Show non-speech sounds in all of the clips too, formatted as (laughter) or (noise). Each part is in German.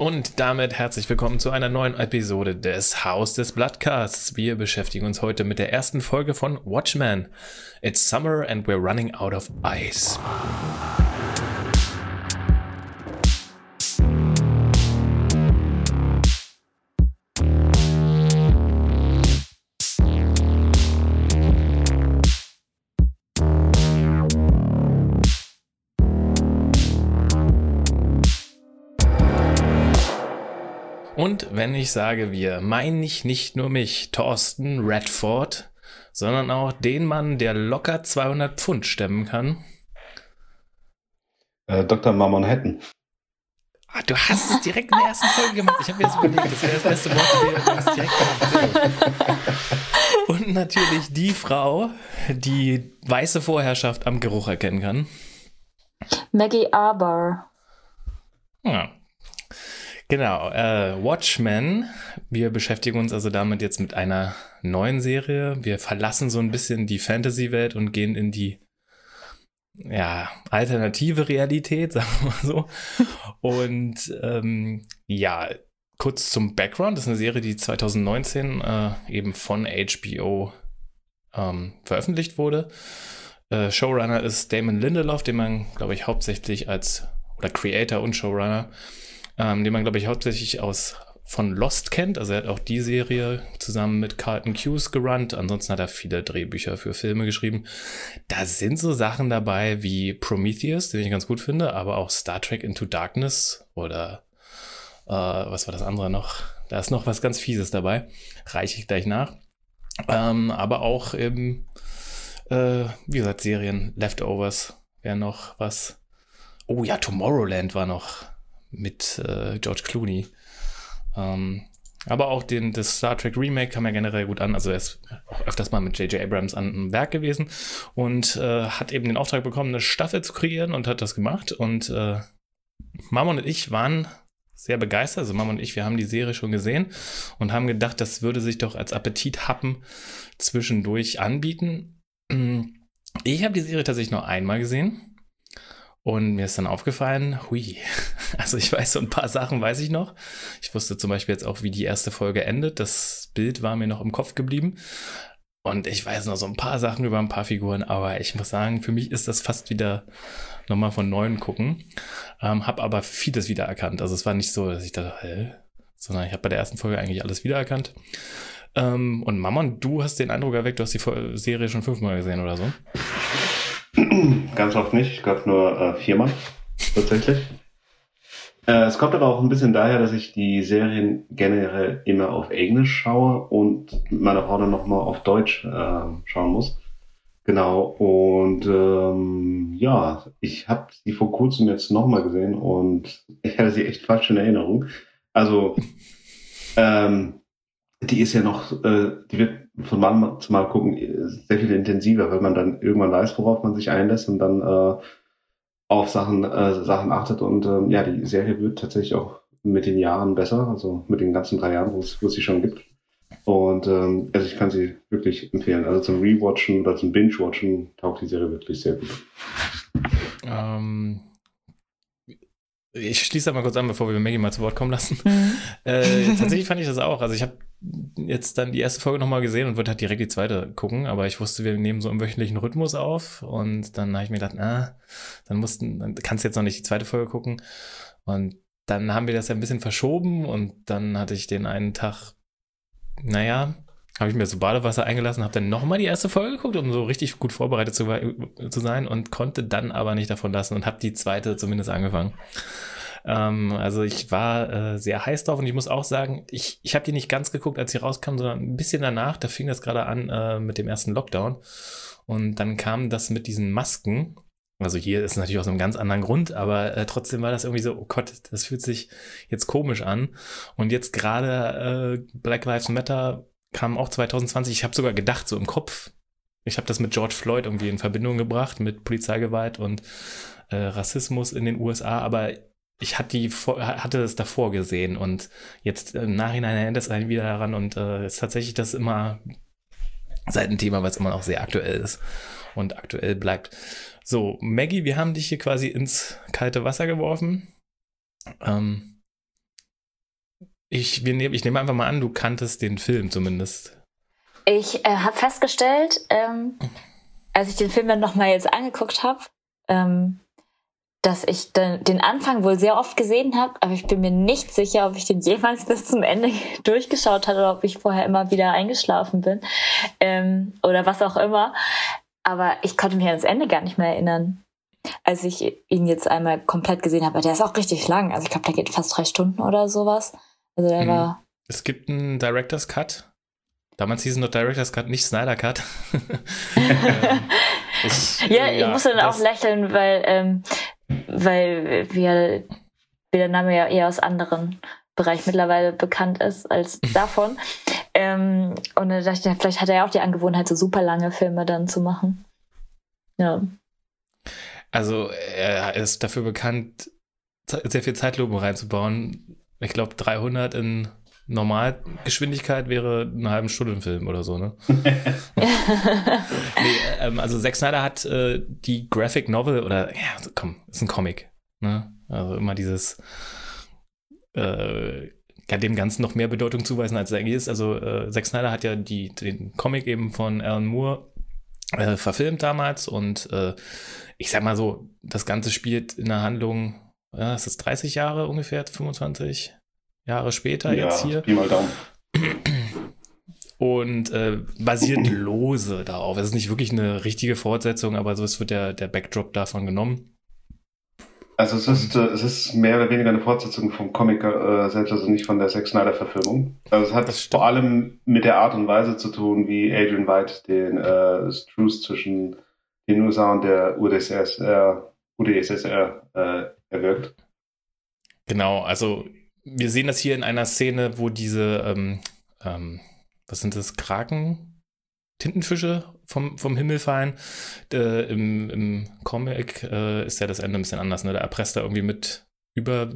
Und damit herzlich willkommen zu einer neuen Episode des Haus des Bloodcasts. Wir beschäftigen uns heute mit der ersten Folge von Watchmen. It's summer and we're running out of ice. Wenn ich sage wir, meine ich nicht nur mich, Thorsten Redford, sondern auch den Mann, der locker 200 Pfund stemmen kann. Äh, Dr. Mammon Hatton. Ah, du hast es direkt in der ersten Folge gemacht. Ich habe mir jetzt überlegt, das wäre das beste Wort, du hast direkt gemacht. Und natürlich die Frau, die weiße Vorherrschaft am Geruch erkennen kann. Maggie Arbor. Ja, Genau, äh, Watchmen. Wir beschäftigen uns also damit jetzt mit einer neuen Serie. Wir verlassen so ein bisschen die Fantasy-Welt und gehen in die ja, alternative Realität, (laughs) sagen wir mal so. Und ähm, ja, kurz zum Background. Das ist eine Serie, die 2019 äh, eben von HBO ähm, veröffentlicht wurde. Äh, Showrunner ist Damon Lindelof, den man, glaube ich, hauptsächlich als oder Creator und Showrunner ähm, den man, glaube ich, hauptsächlich aus von Lost kennt. Also er hat auch die Serie zusammen mit Carlton Hughes gerannt. Ansonsten hat er viele Drehbücher für Filme geschrieben. Da sind so Sachen dabei wie Prometheus, den ich ganz gut finde, aber auch Star Trek Into Darkness oder äh, was war das andere noch? Da ist noch was ganz Fieses dabei. Reiche ich gleich nach. Ähm, aber auch eben, äh, wie gesagt, Serien, Leftovers wäre noch was. Oh ja, Tomorrowland war noch mit äh, George Clooney. Ähm, aber auch den, das Star Trek Remake kam ja generell gut an. Also er ist auch öfters mal mit J.J. Abrams an einem Werk gewesen und äh, hat eben den Auftrag bekommen, eine Staffel zu kreieren und hat das gemacht. Und äh, Mama und ich waren sehr begeistert. Also Mama und ich, wir haben die Serie schon gesehen und haben gedacht, das würde sich doch als Appetithappen zwischendurch anbieten. Ich habe die Serie tatsächlich nur einmal gesehen. Und mir ist dann aufgefallen, hui, (laughs) also ich weiß so ein paar Sachen, weiß ich noch. Ich wusste zum Beispiel jetzt auch, wie die erste Folge endet. Das Bild war mir noch im Kopf geblieben. Und ich weiß noch so ein paar Sachen über ein paar Figuren, aber ich muss sagen, für mich ist das fast wieder nochmal von neuem gucken. Ähm, hab aber vieles wiedererkannt. Also es war nicht so, dass ich dachte, hä? Sondern ich habe bei der ersten Folge eigentlich alles wiedererkannt. Ähm, und Mammon, du hast den Eindruck erweckt, du hast die Serie schon fünfmal gesehen oder so. Ganz oft nicht. Ich glaube nur äh, viermal tatsächlich. Äh, es kommt aber auch ein bisschen daher, dass ich die Serien generell immer auf Englisch schaue und mit meiner Frau dann nochmal auf Deutsch äh, schauen muss. Genau, und ähm, ja, ich habe sie vor kurzem jetzt nochmal gesehen und (laughs) ich hatte sie echt falsch in Erinnerung. Also, ähm, die ist ja noch, äh, die wird von Mal zu Mal gucken sehr viel intensiver, weil man dann irgendwann weiß, worauf man sich einlässt und dann äh, auf Sachen, äh, Sachen achtet. Und ähm, ja, die Serie wird tatsächlich auch mit den Jahren besser, also mit den ganzen drei Jahren, wo es sie schon gibt. Und ähm, also ich kann sie wirklich empfehlen. Also zum Rewatchen oder zum Binge-Watchen taugt die Serie wirklich sehr gut. Ähm, ich schließe mal kurz an, bevor wir Maggie mal zu Wort kommen lassen. Mhm. (laughs) Äh, tatsächlich fand ich das auch. Also ich habe jetzt dann die erste Folge nochmal gesehen und würde halt direkt die zweite gucken, aber ich wusste, wir nehmen so im wöchentlichen Rhythmus auf und dann habe ich mir gedacht, ah, dann mussten, dann kannst du jetzt noch nicht die zweite Folge gucken. Und dann haben wir das ja ein bisschen verschoben und dann hatte ich den einen Tag, naja, habe ich mir so Badewasser eingelassen, habe dann nochmal die erste Folge geguckt, um so richtig gut vorbereitet zu, zu sein und konnte dann aber nicht davon lassen und habe die zweite zumindest angefangen. Ähm, also ich war äh, sehr heiß drauf und ich muss auch sagen, ich, ich habe die nicht ganz geguckt, als sie rauskam, sondern ein bisschen danach. Da fing das gerade an äh, mit dem ersten Lockdown. Und dann kam das mit diesen Masken. Also hier ist natürlich aus einem ganz anderen Grund, aber äh, trotzdem war das irgendwie so, oh Gott, das fühlt sich jetzt komisch an. Und jetzt gerade äh, Black Lives Matter kam auch 2020. Ich habe sogar gedacht, so im Kopf, ich habe das mit George Floyd irgendwie in Verbindung gebracht, mit Polizeigewalt und äh, Rassismus in den USA, aber ich hatte, die, hatte es davor gesehen und jetzt im Nachhinein erinnert es einen wieder daran und äh, ist tatsächlich das immer seit ein Thema, was immer noch sehr aktuell ist und aktuell bleibt. So, Maggie, wir haben dich hier quasi ins kalte Wasser geworfen. Ähm, Ich, wir nehm, ich nehme einfach mal an, du kanntest den Film zumindest. Ich äh, habe festgestellt, ähm, als ich den Film dann nochmal jetzt angeguckt habe, ähm, dass ich den, den Anfang wohl sehr oft gesehen habe, aber ich bin mir nicht sicher, ob ich den jemals (laughs) bis zum Ende durchgeschaut habe oder ob ich vorher immer wieder eingeschlafen bin ähm, oder was auch immer. Aber ich konnte mich an das Ende gar nicht mehr erinnern, als ich ihn jetzt einmal komplett gesehen habe. Der ist auch richtig lang. Also ich glaube, der geht fast drei Stunden oder sowas. Also der Mhm. war. Es gibt einen Director's Cut. Damals hieß es noch Director's Cut, nicht Snyder Cut. (laughs) Ähm, ich- Ja, ich musste dann auch lächeln, weil, ähm, weil wir, wie der Name ja eher aus anderen Bereich mittlerweile bekannt ist als (laughs) davon. ähm, und dann dachte ich, vielleicht hat er ja auch die Angewohnheit, so super lange Filme dann zu machen. Ja. Also er ist dafür bekannt, sehr viel Zeitlupen reinzubauen. Ich glaube, 300 in Normalgeschwindigkeit wäre eine halbe Stunde ein Film oder so, ne? (laughs) (laughs) Nee, ähm, also Zack Snyder hat äh, die Graphic Novel oder ja, also komm, ist ein Comic. Ne? Also immer dieses äh, kann dem Ganzen noch mehr Bedeutung zuweisen, als es eigentlich ist. Also äh, Zack Snyder hat ja die, den Comic eben von Alan Moore äh, verfilmt damals und äh, ich sag mal so, das Ganze spielt in der Handlung, ja, ist das 30 Jahre ungefähr, 25 Jahre später jetzt hier Pi mal Daumen. und äh, basiert (clears throat) lose darauf. Es ist nicht wirklich eine richtige Fortsetzung, aber so es wird der, der Backdrop davon genommen. Also es ist, äh, es ist mehr oder weniger eine Fortsetzung vom Comic äh, selbst, also nicht von der Zack Snyder Verfilmung. Also es hat vor allem mit der Art und Weise zu tun, wie Adrian White den äh, Truce zwischen den USA und der UdSSR, UdSSR äh, erwirkt. Genau, also wir sehen das hier in einer Szene, wo diese, ähm, ähm, was sind das, Kraken? Tintenfische vom, vom Himmel fallen. Äh, im, Im Comic äh, ist ja das Ende ein bisschen anders, ne? Da erpresst er irgendwie mit über.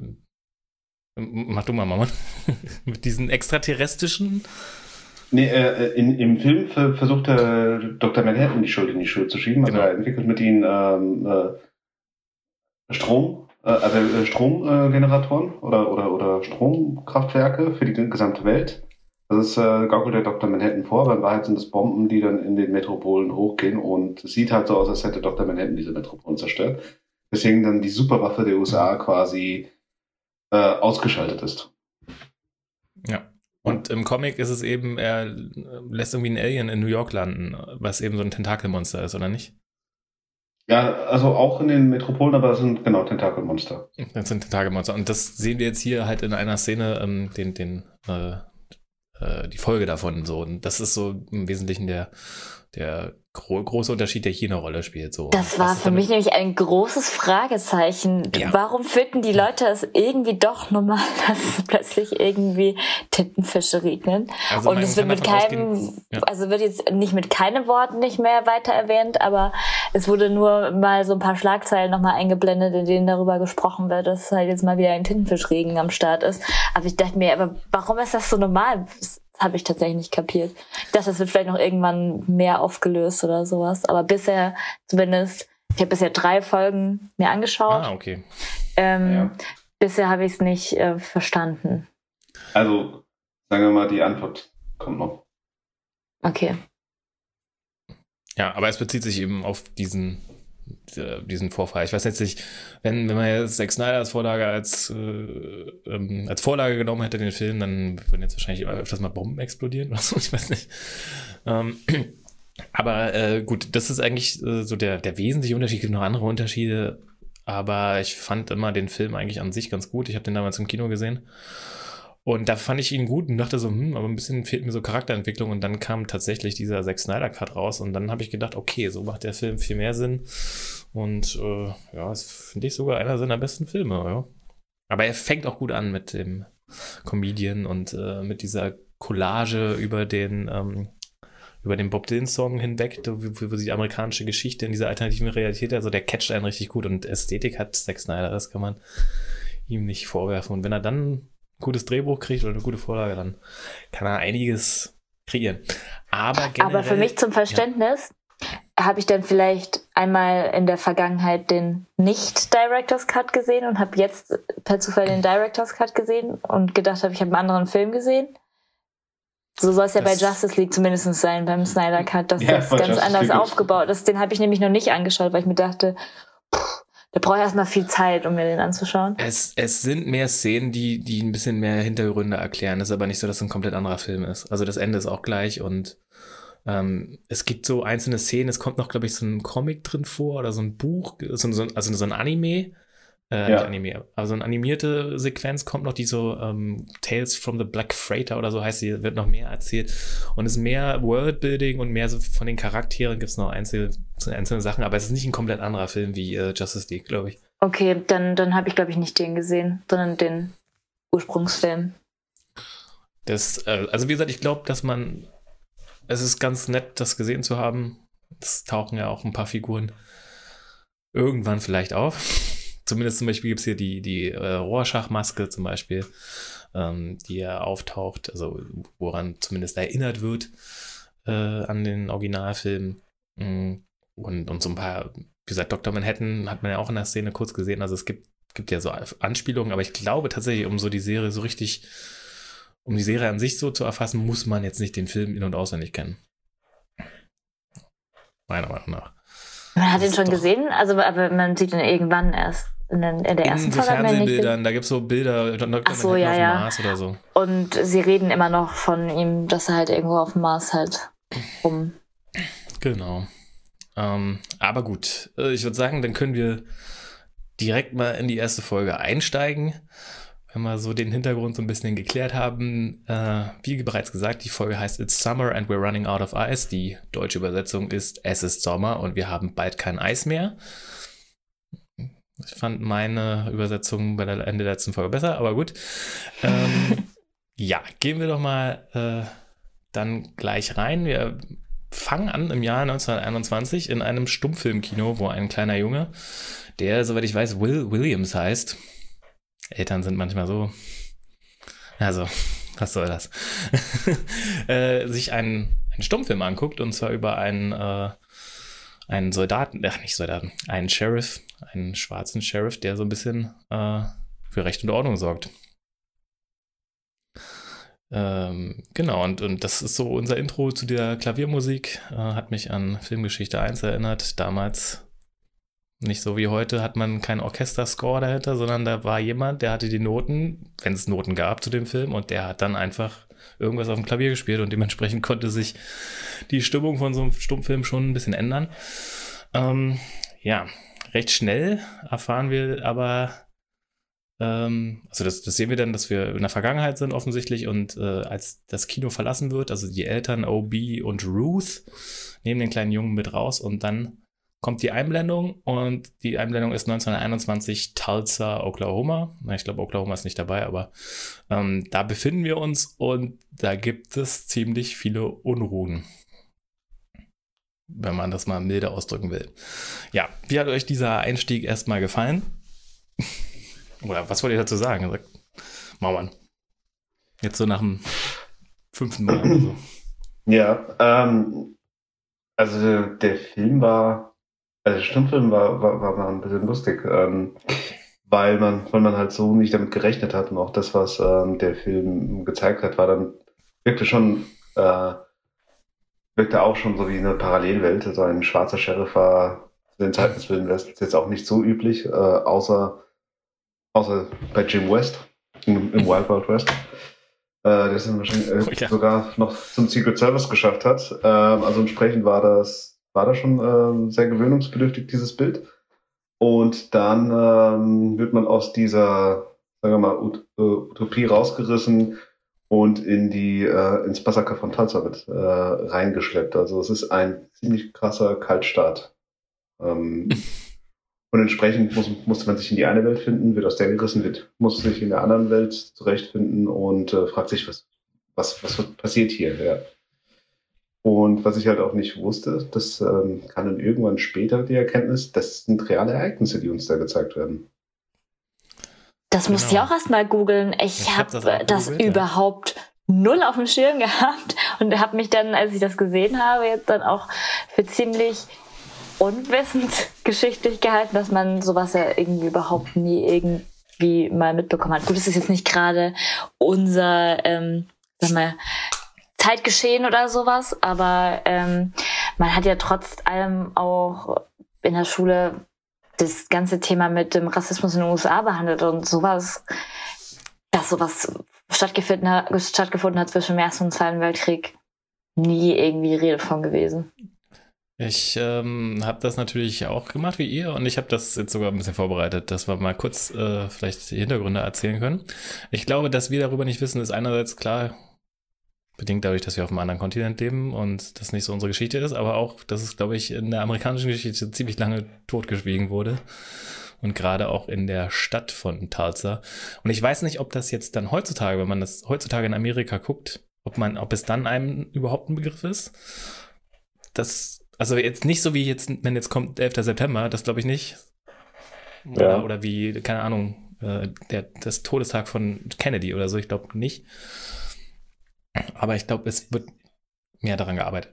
Mach du mal, Mama. (laughs) mit diesen extraterrestrischen. Nee, äh, in, im Film ver versucht der Dr. Manhattan die Schuld in die Schuhe zu schieben. Also Genau. er entwickelt mit ihnen ähm, äh, Strom, äh, also äh, Stromgeneratoren äh, oder, oder, oder Stromkraftwerke für die gesamte Welt. Das ist, äh, gaukelt der Dr. Manhattan vor, aber in Wahrheit sind es Bomben, die dann in den Metropolen hochgehen und es sieht halt so aus, als hätte Dr. Manhattan diese Metropolen zerstört. Deswegen dann die Superwaffe der USA quasi äh, ausgeschaltet ist. Ja. Und im Comic ist es eben, er lässt irgendwie einen Alien in New York landen, was eben so ein Tentakelmonster ist, oder nicht? Ja, also auch in den Metropolen, aber es sind genau Tentakelmonster. Das sind Tentakelmonster. Und das sehen wir jetzt hier halt in einer Szene, ähm, den, den, äh, äh, die Folge davon so. Und das ist so im Wesentlichen der, der gro große Unterschied, der hier eine Rolle spielt. So. Das war für mich nämlich ein großes Fragezeichen. Ja. Warum finden die Leute es irgendwie doch normal, (laughs) dass plötzlich irgendwie Tintenfische regnen? Also und es wird mit keinem, ja. also wird jetzt nicht mit keinem Wort nicht mehr weiter erwähnt, aber es wurde nur mal so ein paar Schlagzeilen nochmal eingeblendet, in denen darüber gesprochen wird, dass halt jetzt mal wieder ein Tintenfischregen am Start ist. Aber ich dachte mir, aber warum ist das so normal? Habe ich tatsächlich nicht kapiert. Das wird vielleicht noch irgendwann mehr aufgelöst oder sowas. Aber bisher zumindest, ich habe bisher drei Folgen mir angeschaut. Ah, okay. ähm, Ja. Bisher habe ich es nicht äh, verstanden. Also, sagen wir mal, die Antwort kommt noch. Okay. Ja, aber es bezieht sich eben auf diesen, diesen Vorfall. Ich weiß jetzt nicht, wenn, wenn man jetzt Zack Snyder als Vorlage als, äh, ähm, als Vorlage genommen hätte, den Film, dann würden jetzt wahrscheinlich öfters mal Bomben explodieren oder so, (laughs) ich weiß nicht. Ähm, (clears throat) aber äh, gut, das ist eigentlich äh, so der, der wesentliche Unterschied. Es gibt noch andere Unterschiede, aber ich fand immer den Film eigentlich an sich ganz gut. Ich habe den damals im Kino gesehen. Und da fand ich ihn gut und dachte so, hm, aber ein bisschen fehlt mir so Charakterentwicklung. Und dann kam tatsächlich dieser Zack Snyder Cut raus. Und dann habe ich gedacht, okay, so macht der Film viel mehr Sinn. Und äh, ja, das finde ich sogar einer seiner besten Filme. Ja. Aber er fängt auch gut an mit dem Comedian und äh, mit dieser Collage über den, ähm, über den Bob Dylan-Song hinweg, wo die amerikanische Geschichte in dieser alternativen Realität, also der catcht einen richtig gut. Und Ästhetik hat Zack Snyder, das kann man ihm nicht vorwerfen. Und wenn er dann gutes Drehbuch kriegt oder eine gute Vorlage, dann kann er einiges kreieren. Aber generell, Aber für mich zum Verständnis, habe ich dann vielleicht einmal in der Vergangenheit den Nicht-Director's Cut gesehen und habe jetzt per Zufall den Director's Cut gesehen und gedacht habe, ich habe einen anderen Film gesehen. So soll es ja bei Justice League zumindest sein, beim Snyder Cut, dass ja, das ganz Justice anders League aufgebaut ist. Den habe ich nämlich noch nicht angeschaut, weil ich mir dachte, da brauche ich erstmal viel Zeit, um mir den anzuschauen. Es, es sind mehr Szenen, die, die ein bisschen mehr Hintergründe erklären. Es ist aber nicht so, dass es ein komplett anderer Film ist. Also das Ende ist auch gleich und ähm, es gibt so einzelne Szenen, es kommt noch, glaube ich, so ein Comic drin vor oder so ein Buch, so, so, also so ein Anime. Äh, ja. Nicht Anime, aber so eine animierte Sequenz kommt noch, die so ähm, Tales from the Black Freighter oder so heißt, sie wird noch mehr erzählt und es ist mehr Worldbuilding und mehr so von den Charakteren gibt es noch einzelne, einzelne Sachen, aber es ist nicht ein komplett anderer Film wie äh, Justice League, glaube ich. Okay, dann, dann habe ich, glaube ich, nicht den gesehen, sondern den Ursprungsfilm. Das, äh, also wie gesagt, ich glaube, dass man es ist ganz nett, das gesehen zu haben. Es tauchen ja auch ein paar Figuren irgendwann vielleicht auf. (laughs) Zumindest zum Beispiel gibt es hier die, die äh, Rohrschachmaske zum Beispiel, ähm, die ja auftaucht, also woran zumindest erinnert wird äh, an den Originalfilm. Mm, und, und so ein paar, wie gesagt, Dr. Manhattan hat man ja auch in der Szene kurz gesehen. Also es gibt, gibt ja so Anspielungen, aber ich glaube tatsächlich, um so die Serie so richtig um die Serie an sich so zu erfassen, muss man jetzt nicht den Film in- und auswendig kennen. Meiner Meinung nach. Man hat ihn schon gesehen, also aber man sieht ihn irgendwann erst. In, der ersten in so Fernsehbildern, da gibt es so Bilder, Dr. Ach so, ja, auf ja. Mars oder so. Und sie reden immer noch von ihm, dass er halt irgendwo auf dem Mars halt rum. Genau. Ähm, aber gut, äh, ich würde sagen, dann können wir direkt mal in die erste Folge einsteigen wenn wir so den Hintergrund so ein bisschen geklärt haben, äh, wie bereits gesagt, die Folge heißt It's Summer and we're running out of ice. Die deutsche Übersetzung ist Es ist Sommer und wir haben bald kein Eis mehr. Ich fand meine Übersetzung bei der Ende der letzten Folge besser, aber gut. Ähm, (laughs) ja, gehen wir doch mal äh, dann gleich rein. Wir fangen an im Jahr 1921 in einem Stummfilmkino, wo ein kleiner Junge, der, soweit ich weiß, Will Williams heißt, Eltern sind manchmal so. Also, was soll das? (laughs) äh, sich einen, einen Stummfilm anguckt und zwar über einen, äh, einen Soldaten, ach nicht Soldaten, einen Sheriff, einen schwarzen Sheriff, der so ein bisschen äh, für Recht und Ordnung sorgt. Ähm, genau, und, und das ist so unser Intro zu der Klaviermusik. Äh, hat mich an Filmgeschichte 1 erinnert. Damals nicht so wie heute hat man keinen Orchesterscore dahinter, sondern da war jemand, der hatte die Noten, wenn es Noten gab zu dem Film, und der hat dann einfach irgendwas auf dem Klavier gespielt und dementsprechend konnte sich die Stimmung von so einem Stummfilm schon ein bisschen ändern. Ähm, ja, recht schnell erfahren wir aber, also das, das, sehen wir dann, dass wir in der Vergangenheit sind offensichtlich und äh, als das Kino verlassen wird, also die Eltern OB und Ruth nehmen den kleinen Jungen mit raus und dann kommt die Einblendung und die Einblendung ist 1921 Tulsa, Oklahoma. Ich glaube, Oklahoma ist nicht dabei, aber ähm, da befinden wir uns und da gibt es ziemlich viele Unruhen. Wenn man das mal milde ausdrücken will. Ja, wie hat euch dieser Einstieg erstmal gefallen? Oder was wollt ihr dazu sagen? Sagt Mauern. Jetzt so nach dem fünften Mal oder so. (clears throat) Ja, ähm, also der Film war also der Stummfilm war, war, war ein bisschen lustig, ähm, weil man, weil man halt so nicht damit gerechnet hat und auch das, was ähm, der Film gezeigt hat, war dann wirklich schon, äh, wirkte auch schon so wie eine Parallelwelt. Also ein schwarzer Sheriff war zu den Zeiten des Films jetzt auch nicht so üblich, äh, außer, außer bei Jim West im, im Wild Wild West. Äh, der es wahrscheinlich äh, oh, ja. sogar noch zum Secret Service geschafft hat. Ähm, also entsprechend war das war da schon äh, sehr gewöhnungsbedürftig, dieses Bild. Und dann ähm, wird man aus dieser, sagen wir mal, Ut äh, Utopie rausgerissen und in die, äh, ins Massaker von wird äh, reingeschleppt. Also es ist ein ziemlich krasser Kaltstart. Ähm, (laughs) und entsprechend muss, muss man sich in die eine Welt finden, wird aus der gerissen, wird, muss sich in der anderen Welt zurechtfinden und äh, fragt sich, was, was, was passiert hier? Ja. Und was ich halt auch nicht wusste, das ähm, kann dann irgendwann später die Erkenntnis, das sind reale Ereignisse, die uns da gezeigt werden. Das genau. musste ich auch erstmal googeln. Ich, ich habe hab das, das überhaupt null auf dem Schirm gehabt und habe mich dann, als ich das gesehen habe, jetzt dann auch für ziemlich unwissend (laughs) geschichtlich gehalten, dass man sowas ja irgendwie überhaupt nie irgendwie mal mitbekommen hat. Gut, es ist jetzt nicht gerade unser, ähm, sag mal, Zeitgeschehen oder sowas, aber ähm, man hat ja trotz allem auch in der Schule das ganze Thema mit dem Rassismus in den USA behandelt und sowas, dass sowas stattgefunden hat, stattgefunden hat zwischen dem Ersten und Zweiten Weltkrieg, nie irgendwie Rede von gewesen. Ich ähm, habe das natürlich auch gemacht wie ihr und ich habe das jetzt sogar ein bisschen vorbereitet, dass wir mal kurz äh, vielleicht die Hintergründe erzählen können. Ich glaube, dass wir darüber nicht wissen, ist einerseits klar, bedingt dadurch, dass wir auf einem anderen Kontinent leben und das nicht so unsere Geschichte ist, aber auch, dass es, glaube ich, in der amerikanischen Geschichte ziemlich lange totgeschwiegen wurde und gerade auch in der Stadt von Tulsa. Und ich weiß nicht, ob das jetzt dann heutzutage, wenn man das heutzutage in Amerika guckt, ob man, ob es dann einem überhaupt ein Begriff ist. Das, also jetzt nicht so wie jetzt, wenn jetzt kommt 11. September, das glaube ich nicht. Oder, ja. oder wie, keine Ahnung, äh, der, das Todestag von Kennedy oder so, ich glaube nicht. Aber ich glaube, es wird mehr daran gearbeitet.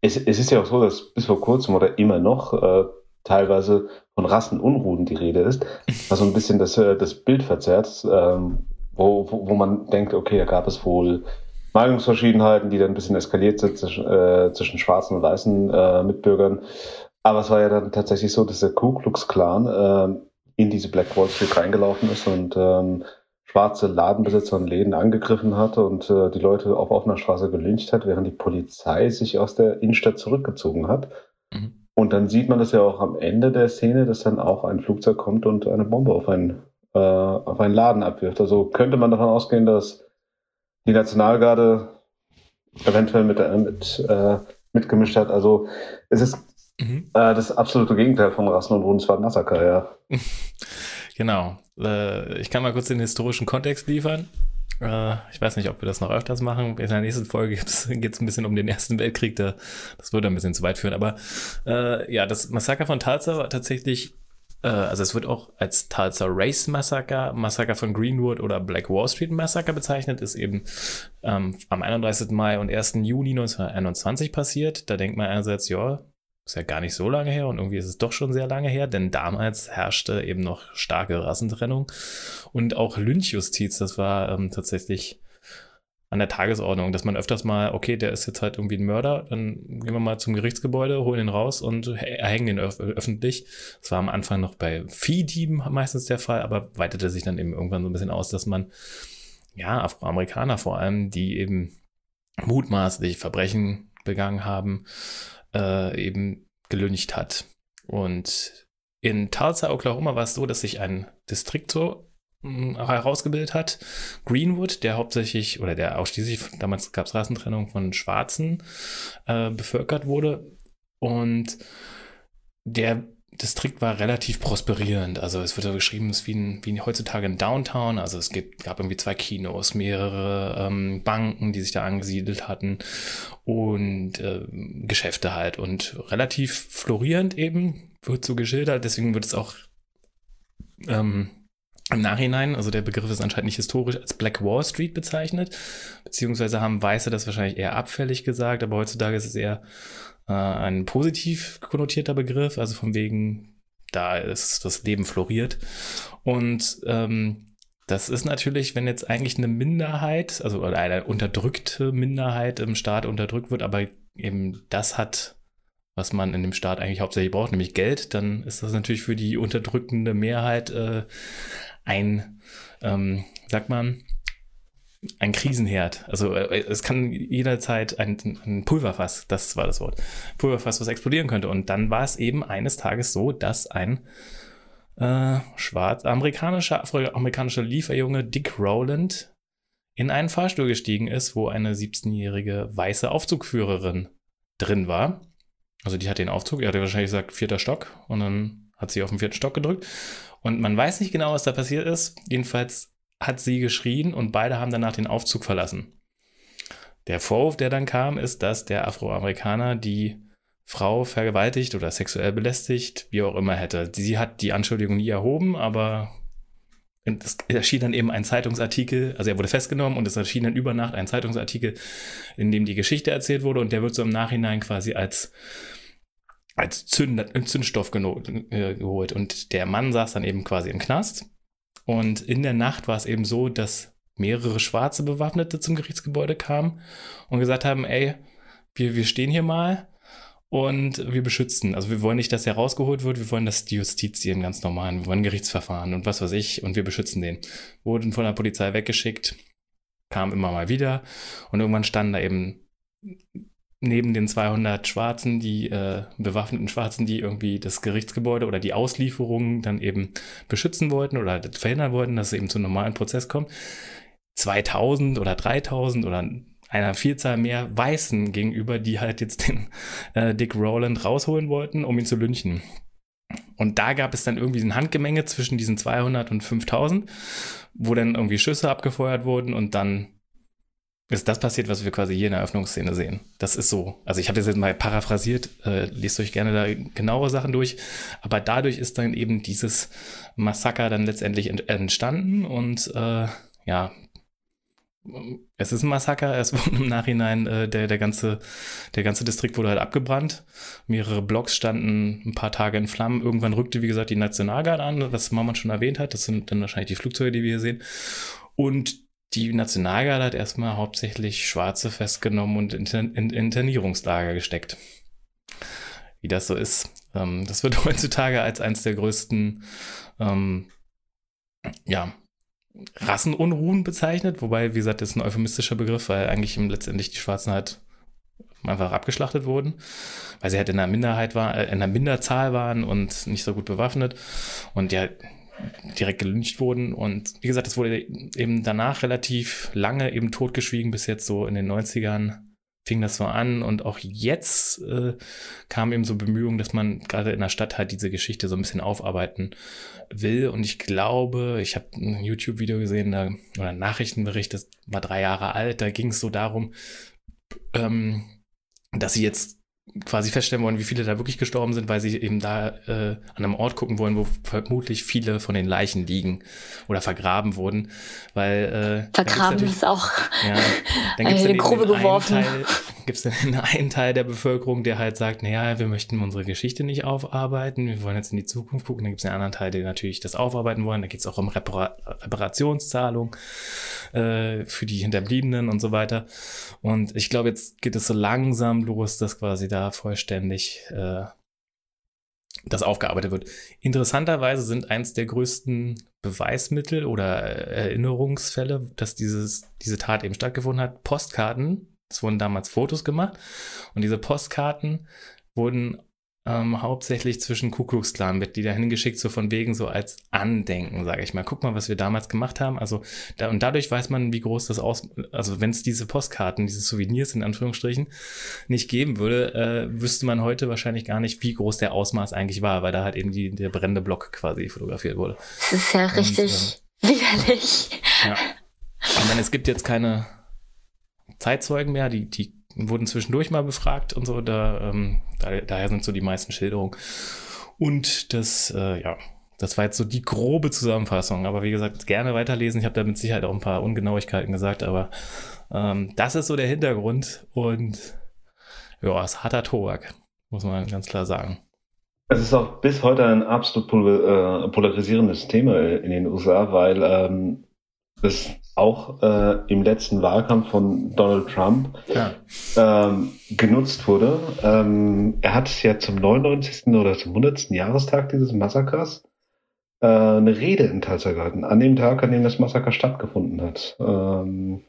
Es, es, ist ja auch so, dass bis vor kurzem oder immer noch äh, teilweise von Rassenunruhen die Rede ist, was so ein bisschen das, äh, das Bild verzerrt, ähm, wo, wo, wo man denkt, okay, da gab es wohl Meinungsverschiedenheiten, die dann ein bisschen eskaliert sind zwischen, äh, zwischen schwarzen und weißen äh, Mitbürgern. Aber es war ja dann tatsächlich so, dass der Ku Klux Klan äh, in diese Black Wall Street reingelaufen ist und ähm, schwarze Ladenbesitzer und Läden angegriffen hat und äh, die Leute auf offener Straße gelyncht hat, während die Polizei sich aus der Innenstadt zurückgezogen hat. Mhm. Und dann sieht man das ja auch am Ende der Szene, dass dann auch ein Flugzeug kommt und eine Bombe auf einen, äh, auf einen Laden abwirft. Also könnte man davon ausgehen, dass die Nationalgarde eventuell mit, äh, mit äh, mitgemischt hat. Also es ist mhm. äh, das absolute Gegenteil von Rassen und Runden, es war ein Massaker, ja. (laughs) genau. Äh, ich kann mal kurz den historischen Kontext liefern. Äh, ich weiß nicht, ob wir das noch öfters machen. In der nächsten Folge (laughs) geht es ein bisschen um den Ersten Weltkrieg. Da, das würde ein bisschen zu weit führen. Aber äh, ja, das Massaker von Tulsa war tatsächlich, also es wird auch als Tulsa Race Massaker, Massaker von Greenwood oder Black Wall Street Massaker bezeichnet, ist eben ähm, am 31. Mai und 1. Juni 1921 passiert. Da denkt man einerseits, ja, ist ja gar nicht so lange her und irgendwie ist es doch schon sehr lange her, denn damals herrschte eben noch starke Rassentrennung und auch Lynchjustiz, das war ähm, tatsächlich an der Tagesordnung, dass man öfters mal, okay, der ist jetzt halt irgendwie ein Mörder, dann gehen wir mal zum Gerichtsgebäude, holen ihn raus und erhängen ihn öf öffentlich. Das war am Anfang noch bei Viehdieben meistens der Fall, aber weitete sich dann eben irgendwann so ein bisschen aus, dass man, ja, Afroamerikaner vor allem, die eben mutmaßlich Verbrechen begangen haben, äh, eben gelüncht hat. Und in Tulsa, Oklahoma war es so, dass sich ein Distrikt so herausgebildet hat. Greenwood, der hauptsächlich oder der ausschließlich, damals gab es Rassentrennung von Schwarzen, äh, bevölkert wurde. Und der Distrikt war relativ prosperierend. Also es wird ja beschrieben, es ist wie, ein, wie heutzutage ein Downtown. Also es gibt, gab irgendwie zwei Kinos, mehrere ähm, Banken, die sich da angesiedelt hatten und äh, Geschäfte halt. Und relativ florierend eben, wird so geschildert. Deswegen wird es auch ähm, im Nachhinein, also der Begriff ist anscheinend nicht historisch, als Black Wall Street bezeichnet. Beziehungsweise haben Weiße das wahrscheinlich eher abfällig gesagt, aber heutzutage ist es eher äh, ein positiv konnotierter Begriff, also von wegen, da ist das Leben floriert. Und ähm, das ist natürlich, wenn jetzt eigentlich eine Minderheit, also eine unterdrückte Minderheit im Staat unterdrückt wird, aber eben das hat, was man in dem Staat eigentlich hauptsächlich braucht, nämlich Geld, dann ist das natürlich für die unterdrückende Mehrheit äh, ein, ähm, sagt man, ein Krisenherd. Also äh, es kann jederzeit ein, ein, Pulverfass, das war das Wort, Pulverfass, was explodieren könnte. Und dann war es eben eines Tages so, dass ein äh, schwarz-amerikanischer, afroamerikanischer Lieferjunge Dick Rowland in einen Fahrstuhl gestiegen ist, wo eine 17-jährige weiße Aufzugführerin drin war. Also die hat den Aufzug, er hatte wahrscheinlich gesagt vierter Stock und dann hat sie auf den vierten Stock gedrückt. Und man weiß nicht genau, was da passiert ist. Jedenfalls hat sie geschrien und beide haben danach den Aufzug verlassen. Der Vorwurf, der dann kam, ist, dass der Afroamerikaner die Frau vergewaltigt oder sexuell belästigt, wie auch immer hätte. Sie hat die Anschuldigung nie erhoben, aber es erschien dann eben ein Zeitungsartikel, also er wurde festgenommen und es erschien dann über Nacht ein Zeitungsartikel, in dem die Geschichte erzählt wurde und der wird so im Nachhinein quasi als als Zünd Zündstoff äh, geholt. Und der Mann saß dann eben quasi im Knast. Und in der Nacht war es eben so, dass mehrere schwarze Bewaffnete zum Gerichtsgebäude kamen und gesagt haben, ey, wir, wir stehen hier mal und wir beschützen. Also wir wollen nicht, dass er rausgeholt wird, wir wollen, dass die Justiz ihren ganz normalen, wir wollen Gerichtsverfahren und was weiß ich und wir beschützen den. Wurden von der Polizei weggeschickt, kam immer mal wieder und irgendwann standen da eben neben den 200 Schwarzen, die äh, bewaffneten Schwarzen, die irgendwie das Gerichtsgebäude oder die Auslieferung dann eben beschützen wollten oder verhindern wollten, dass es eben zum normalen Prozess kommt, 2000 oder 3000 oder einer Vielzahl mehr Weißen gegenüber, die halt jetzt den äh, Dick Rowland rausholen wollten, um ihn zu lynchen. Und da gab es dann irgendwie ein Handgemenge zwischen diesen 200 und 5000, wo dann irgendwie Schüsse abgefeuert wurden und dann ist das passiert, was wir quasi hier in der Eröffnungsszene sehen. Das ist so. Also ich habe das jetzt mal paraphrasiert, äh, lest euch gerne da genaue Sachen durch, aber dadurch ist dann eben dieses Massaker dann letztendlich entstanden und äh, ja, es ist ein Massaker, es wurde im Nachhinein, äh, der, der, ganze, der ganze Distrikt wurde halt abgebrannt. Mehrere Blocks standen ein paar Tage in Flammen. Irgendwann rückte, wie gesagt, die Nationalgarde an, was Maman schon erwähnt hat. Das sind dann wahrscheinlich die Flugzeuge, die wir hier sehen. Und die Nationalgarde hat erstmal hauptsächlich Schwarze festgenommen und in, in Internierungslager gesteckt. Wie das so ist. Ähm, das wird (laughs) heutzutage als eines der größten ähm, ja, Rassenunruhen bezeichnet, wobei, wie gesagt, das ist ein euphemistischer Begriff, weil eigentlich letztendlich die Schwarzen halt einfach abgeschlachtet wurden, weil sie halt in einer Minderheit waren, äh, in einer Minderzahl waren und nicht so gut bewaffnet und ja direkt gelyncht wurden. Und wie gesagt, es wurde eben danach relativ lange eben totgeschwiegen, bis jetzt so in den 90ern fing das so an. Und auch jetzt äh, kam eben so Bemühungen, dass man gerade in der Stadt halt diese Geschichte so ein bisschen aufarbeiten will. Und ich glaube, ich habe ein YouTube-Video gesehen da, oder ein Nachrichtenbericht, das war drei Jahre alt, da ging es so darum, ähm, dass sie jetzt quasi feststellen wollen, wie viele da wirklich gestorben sind, weil sie eben da äh, an einem Ort gucken wollen, wo vermutlich viele von den Leichen liegen oder vergraben wurden, weil äh, vergraben ist auch ja, (laughs) eine Grube geworfen. Gibt es dann (laughs) einen Teil der Bevölkerung, der halt sagt, naja, wir möchten unsere Geschichte nicht aufarbeiten, wir wollen jetzt in die Zukunft gucken. Dann gibt es einen anderen Teil, der natürlich das aufarbeiten wollen. Da geht es auch um Repara Reparationszahlung äh, für die Hinterbliebenen und so weiter. Und ich glaube, jetzt geht es so langsam los, dass quasi da vollständig äh, das aufgearbeitet wird. Interessanterweise sind eins der größten Beweismittel oder äh, Erinnerungsfälle, dass dieses, diese Tat eben stattgefunden hat, Postkarten. Es wurden damals Fotos gemacht und diese Postkarten wurden ähm, hauptsächlich zwischen Ku Klux Klan Mitglieder hingeschickt, so von wegen so als Andenken, sage ich mal. Guck mal, was wir damals gemacht haben. Also da, und dadurch weiß man, wie groß das aus, also wenn es diese Postkarten, diese Souvenirs in Anführungsstrichen nicht geben würde, äh, wüsste man heute wahrscheinlich gar nicht, wie groß der Ausmaß eigentlich war, weil da halt eben die, der brennende Block quasi fotografiert wurde. Das ist ja richtig und, ähm, widerlich. Ja. Ich meine, es gibt jetzt keine Zeitzeugen mehr, die, die wurden zwischendurch mal befragt und so. Da, ähm, da, daher sind so die meisten Schilderungen. Und das, äh, ja, das war jetzt so die grobe Zusammenfassung. Aber wie gesagt, gerne weiterlesen. Ich habe da mit Sicherheit auch ein paar Ungenauigkeiten gesagt, aber ähm, das ist so der Hintergrund. Und ja, es harter Tobak, muss man ganz klar sagen. Es ist auch bis heute ein absolut äh, polarisierendes Thema in den USA, weil ähm, es auch äh, im letzten Wahlkampf von Donald Trump ja. ähm, genutzt wurde. Ähm, er hat ja zum 99. oder zum 100. Jahrestag dieses Massakers äh, eine Rede in Tulsa gehalten, an dem Tag, an dem das Massaker stattgefunden hat. Ähm,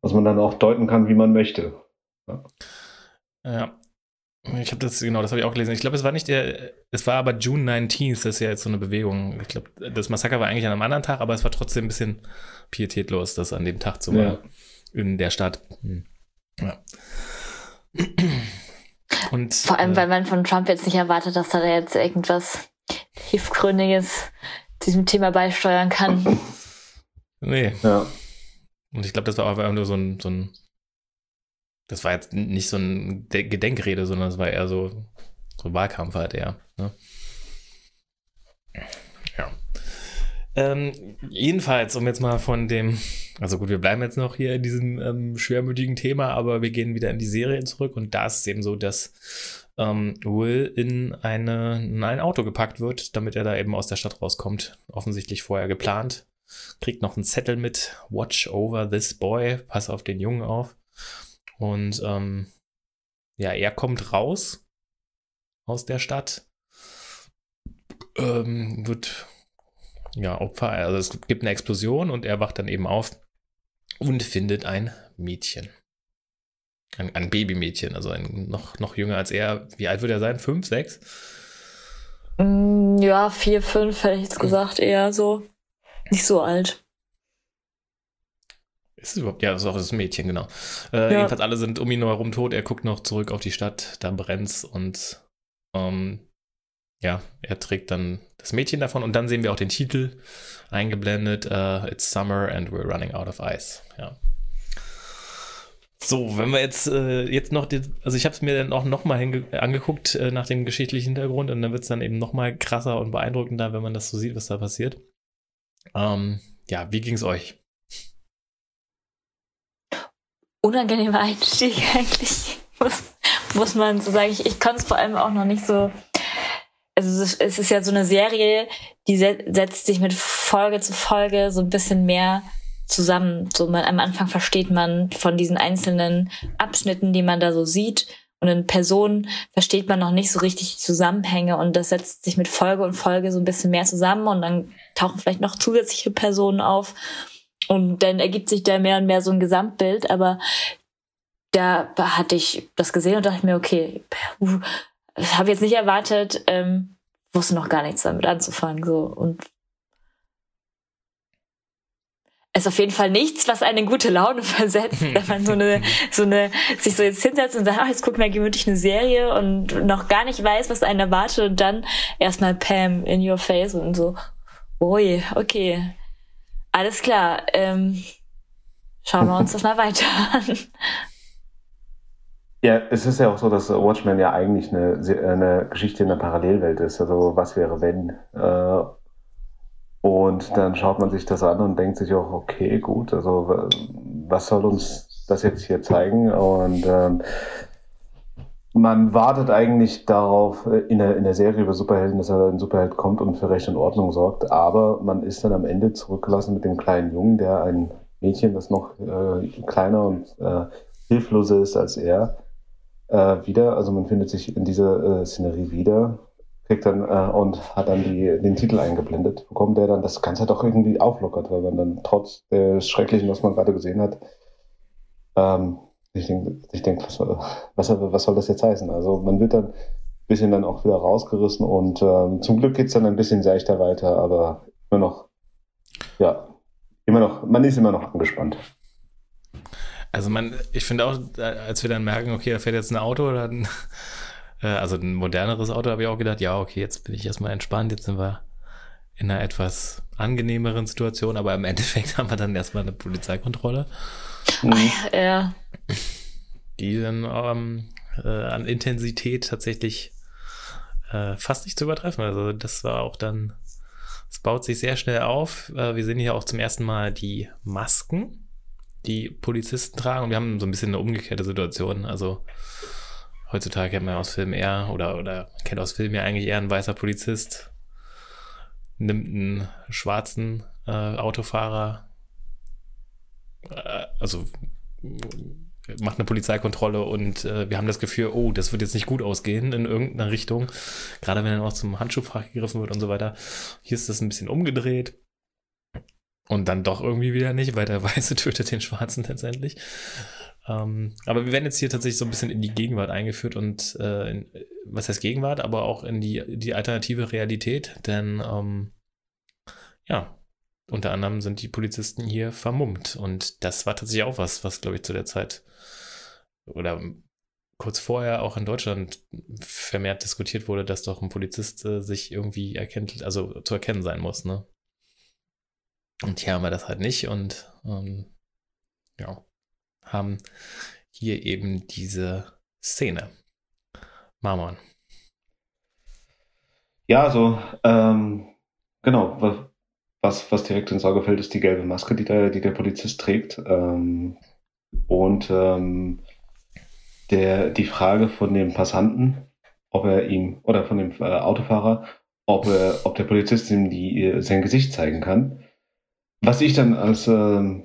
was man dann auch deuten kann, wie man möchte. Ja. ja. Ich habe das, genau, das habe ich auch gelesen. Ich glaube, es war nicht der, es war aber June 19th, das ist ja jetzt so eine Bewegung. Ich glaube, das Massaker war eigentlich an einem anderen Tag, aber es war trotzdem ein bisschen pietätlos, das an dem Tag zu machen. Ja. In der Stadt. Hm. Ja. Und, Vor allem, äh, weil man von Trump jetzt nicht erwartet, dass er jetzt irgendwas Tiefgründiges diesem Thema beisteuern kann. Nee. Ja. Und ich glaube, das war einfach nur so ein, so ein das war jetzt nicht so ein Gedenkrede, sondern es war eher so, so Wahlkampf halt eher. Ne? Ja. Ähm, jedenfalls, um jetzt mal von dem, also gut, wir bleiben jetzt noch hier in diesem ähm, schwermütigen Thema, aber wir gehen wieder in die Serie zurück und da ist es eben so, dass ähm, Will in, eine, in ein Auto gepackt wird, damit er da eben aus der Stadt rauskommt. Offensichtlich vorher geplant. Kriegt noch einen Zettel mit, Watch over this boy, pass auf den Jungen auf. Und ähm, ja, er kommt raus aus der Stadt, ähm, wird ja Opfer, also es gibt eine Explosion und er wacht dann eben auf und findet ein Mädchen. Ein, ein Babymädchen, also ein, noch, noch jünger als er. Wie alt wird er sein? Fünf, sechs? Mm, ja, vier, fünf hätte ich jetzt gesagt, eher so. Nicht so alt. Ist es überhaupt? Ja, das ist auch das Mädchen, genau. Äh, ja. Jedenfalls alle sind um ihn herum tot. Er guckt noch zurück auf die Stadt, da brennt's und ähm, ja, er trägt dann das Mädchen davon und dann sehen wir auch den Titel eingeblendet: uh, It's Summer and we're running out of ice. Ja. So, wenn wir jetzt, äh, jetzt noch, die, also ich habe es mir dann auch nochmal angeguckt äh, nach dem geschichtlichen Hintergrund und dann wird es dann eben nochmal krasser und beeindruckender, wenn man das so sieht, was da passiert. Ähm, ja, wie ging es euch? Unangenehmer Einstieg (laughs) eigentlich, muss, muss man so sagen. Ich, ich konnte es vor allem auch noch nicht so. Also es ist ja so eine Serie, die setzt sich mit Folge zu Folge so ein bisschen mehr zusammen. So man, am Anfang versteht man von diesen einzelnen Abschnitten, die man da so sieht. Und in Personen versteht man noch nicht so richtig Zusammenhänge und das setzt sich mit Folge und Folge so ein bisschen mehr zusammen und dann tauchen vielleicht noch zusätzliche Personen auf und dann ergibt sich da mehr und mehr so ein Gesamtbild. Aber da hatte ich das gesehen und dachte mir, okay, habe jetzt nicht erwartet, ähm, wusste noch gar nichts damit anzufangen. So und ist auf jeden Fall nichts, was eine gute Laune (laughs) versetzt, (laughs) wenn man so eine, so eine, sich so jetzt hinsetzt und sagt, ach, jetzt gucken wir gemütlich eine Serie und noch gar nicht weiß, was einen erwartet und dann erstmal Pam in your face und so, ui, okay, alles klar, ähm, schauen wir uns das mal weiter an. Ja, es ist ja auch so, dass Watchmen ja eigentlich eine, eine Geschichte in der Parallelwelt ist. Also was wäre wenn? Äh, und dann schaut man sich das an und denkt sich auch, okay, gut, also was soll uns das jetzt hier zeigen? Und ähm, man wartet eigentlich darauf äh, in der, in der Serie über Superhelden, dass er ein Superheld kommt und für Recht und Ordnung sorgt. Aber man ist dann am Ende zurückgelassen mit dem kleinen Jungen, der ein Mädchen, das noch äh, kleiner und äh, hilfloser ist als er, äh, wieder. Also man findet sich in dieser äh, Szenerie wieder kriegt dann äh, und hat dann die, den Titel eingeblendet, bekommt der dann das Ganze doch irgendwie auflockert, weil man dann trotz des Schrecklichen, was man gerade gesehen hat, ähm, ich denke, ich denk, was, was, was soll das jetzt heißen? Also man wird dann ein bisschen dann auch wieder rausgerissen und ähm, zum Glück geht es dann ein bisschen seichter weiter, aber immer noch, ja, immer noch, man ist immer noch angespannt. Also man, ich finde auch, als wir dann merken, okay, da fährt jetzt ein Auto, dann (laughs) äh, also ein moderneres Auto, habe ich auch gedacht, ja, okay, jetzt bin ich erstmal entspannt, jetzt sind wir in einer etwas angenehmeren Situation, aber im (laughs) Endeffekt haben wir dann erstmal eine Polizeikontrolle. Mhm. Ja. Die dann ähm, äh, an Intensität tatsächlich äh, fast nicht zu übertreffen. Also das war auch dann, es baut sich sehr schnell auf. Äh, wir sehen hier auch zum ersten Mal die Masken, die Polizisten tragen und wir haben so ein bisschen eine umgekehrte Situation. Also Heutzutage kennt man aus Filmen eher, oder, oder kennt aus Filmen ja eigentlich eher ein weißer Polizist, nimmt einen schwarzen äh, Autofahrer, also macht eine Polizeikontrolle und äh, wir haben das Gefühl, oh, das wird jetzt nicht gut ausgehen in irgendeiner Richtung. Gerade wenn dann auch zum Handschuhfach gegriffen wird und so weiter. Hier ist das ein bisschen umgedreht. Und dann doch irgendwie wieder nicht, weil der (laughs) Weiße tötet den Schwarzen letztendlich. Ähm, aber wir werden jetzt hier tatsächlich so ein bisschen in die Gegenwart eingeführt und äh, in, was heißt Gegenwart, aber auch in die, die alternative Realität, denn ähm, ja, unter anderem sind die Polizisten hier vermummt und das war tatsächlich auch was, was glaube ich zu der Zeit oder kurz vorher auch in Deutschland vermehrt diskutiert wurde, dass doch ein Polizist äh, sich irgendwie erkennt, also zu erkennen sein muss, ne? Und hier haben wir das halt nicht und ähm, ja haben hier eben diese Szene. Marmon. Ja, also ähm, genau, was, was direkt ins Auge fällt, ist die gelbe Maske, die der, die der Polizist trägt. Ähm, und ähm, der, die Frage von dem Passanten, ob er ihm, oder von dem äh, Autofahrer, ob, er, ob der Polizist ihm die, sein Gesicht zeigen kann. Was ich dann als, äh,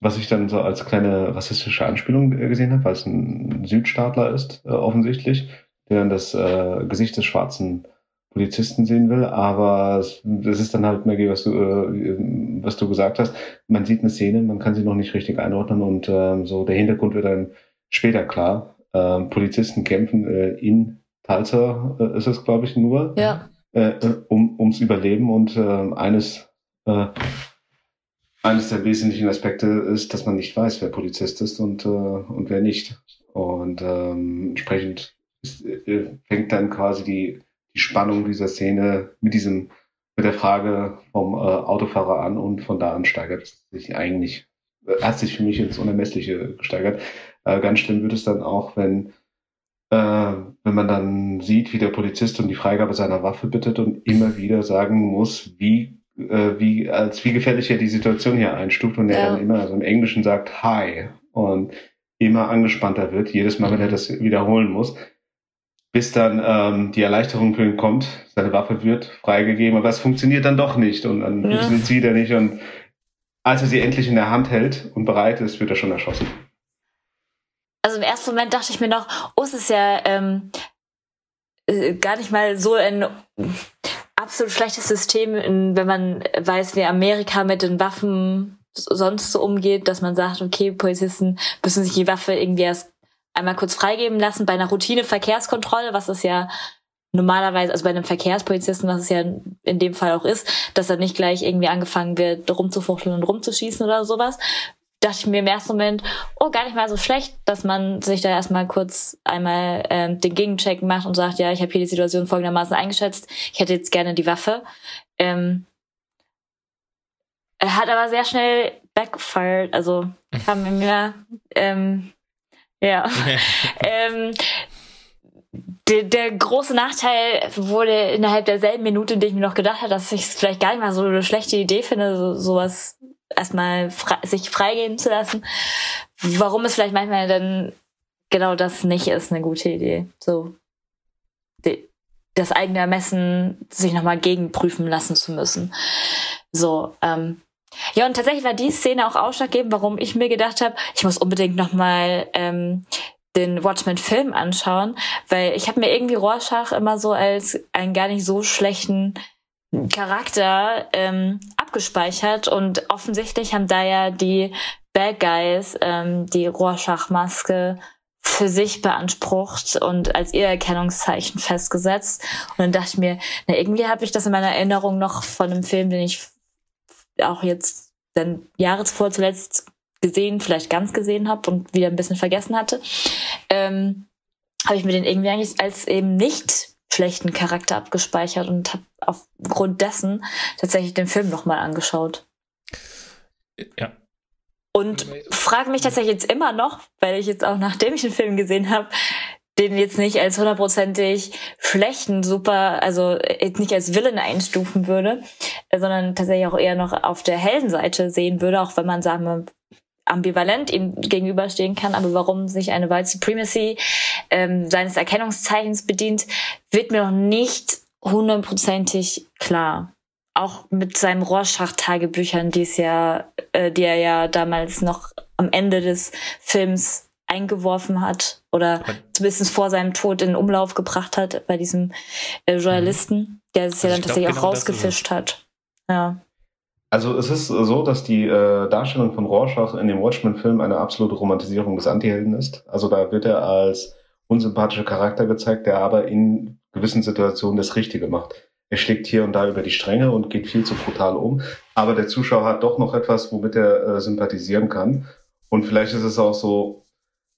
was ich dann so als kleine rassistische Anspielung gesehen habe, weil es ein Südstaatler ist, äh, offensichtlich, der dann das äh, Gesicht des schwarzen Polizisten sehen will, aber das ist dann halt, Maggie, was du, äh, was du gesagt hast. Man sieht eine Szene, man kann sie noch nicht richtig einordnen und ähm, so der Hintergrund wird dann später klar. Ähm, Polizisten kämpfen äh, in Tulsa, äh, ist es, glaube ich, nur, ja. äh, äh um, ums Überleben und äh, eines, äh, eines der wesentlichen Aspekte ist, dass man nicht weiß, wer Polizist ist und, äh, und wer nicht. Und ähm, entsprechend ist, äh, fängt dann quasi die die Spannung dieser Szene mit diesem, mit der Frage vom äh, Autofahrer an und von da an steigert es sich eigentlich, äh, hat sich für mich ins Unermessliche gesteigert. Äh, ganz schlimm wird es dann auch, wenn, äh, wenn man dann sieht, wie der Polizist um die Freigabe seiner Waffe bittet und immer wieder sagen muss, wie äh, wie als wie gefährlich er die Situation hier einstuft und er ja. dann immer also im Englischen sagt Hi und immer angespannter wird, jedes Mal, wenn er das wiederholen muss bis dann ähm, die Erleichterung für ihn kommt, seine Waffe wird freigegeben, aber es funktioniert dann doch nicht und dann ja. funktioniert sie wieder nicht und als er sie endlich in der Hand hält und bereit ist, wird er schon erschossen. Also im ersten Moment dachte ich mir noch, oh, es ist ja ähm, äh, gar nicht mal so ein absolut schlechtes System, in, wenn man weiß, wie Amerika mit den Waffen sonst so umgeht, dass man sagt, okay, Polizisten müssen sich die Waffe irgendwie erst einmal kurz freigeben lassen bei einer Routine-Verkehrskontrolle, was es ja normalerweise, also bei einem Verkehrspolizisten, was es ja in dem Fall auch ist, dass dann nicht gleich irgendwie angefangen wird, rumzufuchteln und rumzuschießen oder sowas. Dachte ich mir im ersten Moment, oh, gar nicht mal so schlecht, dass man sich da erstmal kurz einmal ähm, den Gegencheck macht und sagt, ja, ich habe hier die Situation folgendermaßen eingeschätzt, ich hätte jetzt gerne die Waffe. Ähm, er hat aber sehr schnell backfired, also kam mir ähm, ja. (laughs) ähm, der, der, große Nachteil wurde innerhalb derselben Minute, in der ich mir noch gedacht habe, dass ich es vielleicht gar nicht mal so eine schlechte Idee finde, so, sowas erstmal frei, sich freigeben zu lassen. Warum es vielleicht manchmal dann genau das nicht ist, eine gute Idee. So die, das eigene Ermessen sich nochmal gegenprüfen lassen zu müssen. So, ähm, ja, und tatsächlich war die Szene auch ausschlaggebend, warum ich mir gedacht habe, ich muss unbedingt nochmal ähm, den Watchmen-Film anschauen, weil ich habe mir irgendwie Rorschach immer so als einen gar nicht so schlechten Charakter ähm, abgespeichert und offensichtlich haben da ja die Bad Guys ähm, die Rorschach-Maske für sich beansprucht und als ihr Erkennungszeichen festgesetzt. Und dann dachte ich mir, na, irgendwie habe ich das in meiner Erinnerung noch von einem Film, den ich auch jetzt dann Jahre zuvor zuletzt gesehen, vielleicht ganz gesehen habe und wieder ein bisschen vergessen hatte, ähm, habe ich mir den irgendwie eigentlich als eben nicht schlechten Charakter abgespeichert und habe aufgrund dessen tatsächlich den Film nochmal angeschaut. Ja. Und frage mich tatsächlich jetzt immer noch, weil ich jetzt auch nachdem ich den Film gesehen habe, den jetzt nicht als hundertprozentig schlechten, super, also jetzt nicht als Villain einstufen würde, sondern tatsächlich auch eher noch auf der Heldenseite sehen würde, auch wenn man sagen wir, ambivalent ihm gegenüberstehen kann, aber warum sich eine White Supremacy ähm, seines Erkennungszeichens bedient, wird mir noch nicht hundertprozentig klar. Auch mit seinem Rorschach-Tagebüchern, die es ja, äh, die er ja damals noch am Ende des Films eingeworfen hat oder zumindest vor seinem Tod in Umlauf gebracht hat bei diesem äh, Journalisten, der es also ja dann tatsächlich genau auch rausgefischt hat. Ja. Also es ist so, dass die äh, Darstellung von Rorschach in dem Watchmen-Film eine absolute Romantisierung des Antihelden ist. Also da wird er als unsympathischer Charakter gezeigt, der aber in gewissen Situationen das Richtige macht. Er schlägt hier und da über die Stränge und geht viel zu brutal um. Aber der Zuschauer hat doch noch etwas, womit er äh, sympathisieren kann. Und vielleicht ist es auch so,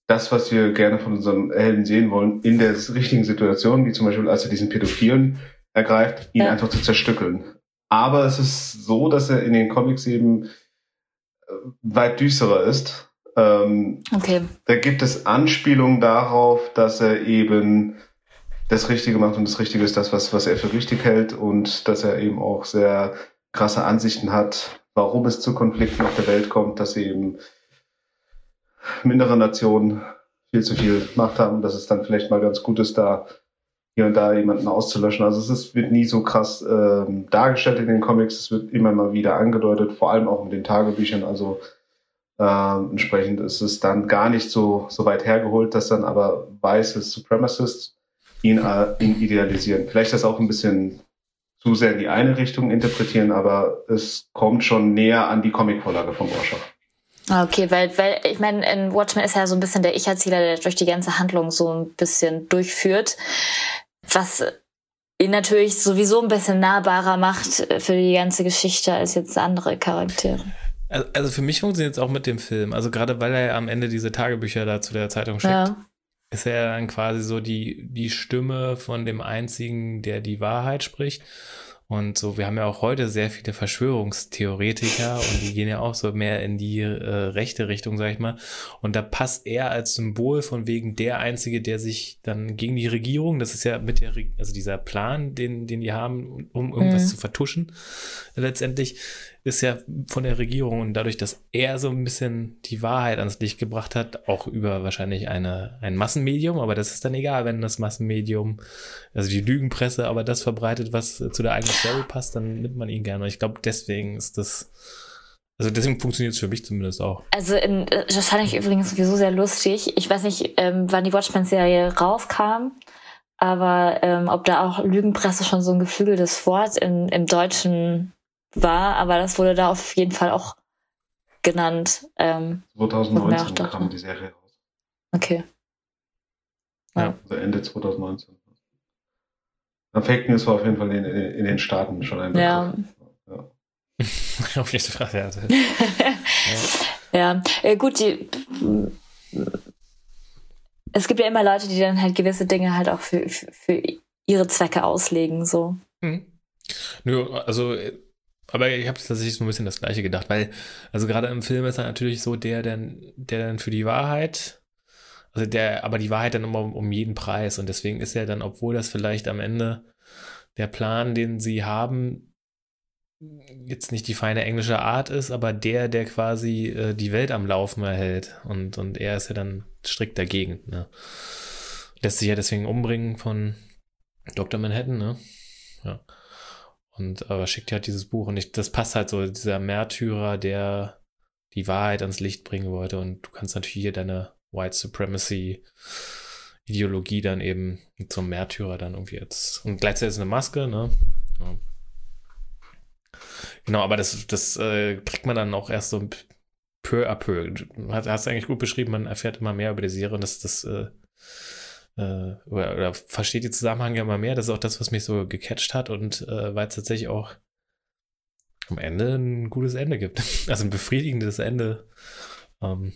das, was wir gerne von unserem Helden sehen wollen, in der richtigen Situation, wie zum Beispiel, als er diesen Pädophilen ergreift, ihn ja. einfach zu zerstückeln. Aber es ist so, dass er in den Comics eben äh, weit düsterer ist. Ähm, okay. Da gibt es Anspielungen darauf, dass er eben das Richtige macht und das Richtige ist das, was, was er für richtig hält und dass er eben auch sehr krasse Ansichten hat, warum es zu Konflikten auf der Welt kommt, dass eben mindere Nationen viel zu viel Macht haben, dass es dann vielleicht mal ganz gut ist, da hier und da jemanden auszulöschen. Also es ist, wird nie so krass ähm, dargestellt in den Comics. Es wird immer mal wieder angedeutet, vor allem auch mit den Tagebüchern. Also äh, entsprechend ist es dann gar nicht so, so weit hergeholt, dass dann aber weiße Supremacists ihn, äh, ihn idealisieren. Vielleicht das auch ein bisschen zu sehr in die eine Richtung interpretieren, aber es kommt schon näher an die Comicvorlage vom Rorschach. Okay, weil, weil ich meine, in Watchmen ist ja so ein bisschen der Ich-Erzähler, der durch die ganze Handlung so ein bisschen durchführt, was ihn natürlich sowieso ein bisschen nahbarer macht für die ganze Geschichte als jetzt andere Charaktere. Also für mich funktioniert es auch mit dem Film. Also gerade weil er am Ende diese Tagebücher da zu der Zeitung schickt, ja. ist er dann quasi so die, die Stimme von dem einzigen, der die Wahrheit spricht. Und so, wir haben ja auch heute sehr viele Verschwörungstheoretiker und die gehen ja auch so mehr in die äh, rechte Richtung, sag ich mal. Und da passt er als Symbol von wegen der Einzige, der sich dann gegen die Regierung, das ist ja mit der, also dieser Plan, den, den die haben, um irgendwas mhm. zu vertuschen, letztendlich, ist ja von der Regierung und dadurch, dass er so ein bisschen die Wahrheit ans Licht gebracht hat, auch über wahrscheinlich eine, ein Massenmedium, aber das ist dann egal, wenn das Massenmedium, also die Lügenpresse, aber das verbreitet, was zu der eigenen Story passt, dann nimmt man ihn gerne. Und ich glaube, deswegen ist das, also deswegen funktioniert es für mich zumindest auch. Also in, das fand ich übrigens sowieso sehr lustig. Ich weiß nicht, ähm, wann die Watchmen-Serie rauskam, aber ähm, ob da auch Lügenpresse schon so ein geflügeltes Wort in, im Deutschen war, aber das wurde da auf jeden Fall auch genannt. Ähm, 2019 kam die Serie raus. Okay. Ja. Also Ende 2019. Fake News war auf jeden Fall in, in, in den Staaten schon ein Begriff. Ja. ja. (laughs) auf jeden Fall, ja. (laughs) ja. ja. Äh, gut, die, es gibt ja immer Leute, die dann halt gewisse Dinge halt auch für, für, für ihre Zwecke auslegen, so. Hm. Nö, also aber ich habe tatsächlich so ein bisschen das Gleiche gedacht, weil, also gerade im Film ist er natürlich so der, der, der dann für die Wahrheit, also der, aber die Wahrheit dann immer um, jeden Preis. Und deswegen ist er dann, obwohl das vielleicht am Ende der Plan, den sie haben, jetzt nicht die feine englische Art ist, aber der, der quasi äh, die Welt am Laufen erhält. Und, und er ist ja dann strikt dagegen. Ne? Lässt sich ja deswegen umbringen von Dr. Manhattan, ne? Ja. Und aber schickt ja halt dieses Buch und ich, das passt halt so, dieser Märtyrer, der die Wahrheit ans Licht bringen wollte. Und du kannst natürlich hier deine White Supremacy Ideologie dann eben zum Märtyrer dann irgendwie jetzt. Und gleichzeitig ist eine Maske, ne? Ja. Genau, aber das, das äh, kriegt man dann auch erst so peu à peu. Hast, hast du eigentlich gut beschrieben, man erfährt immer mehr über die Serie und das, das äh, äh, oder, oder versteht die Zusammenhänge immer mehr. Das ist auch das, was mich so gecatcht hat und äh, weil es tatsächlich auch am Ende ein gutes Ende gibt. (laughs) Also ein befriedigendes Ende. Ähm,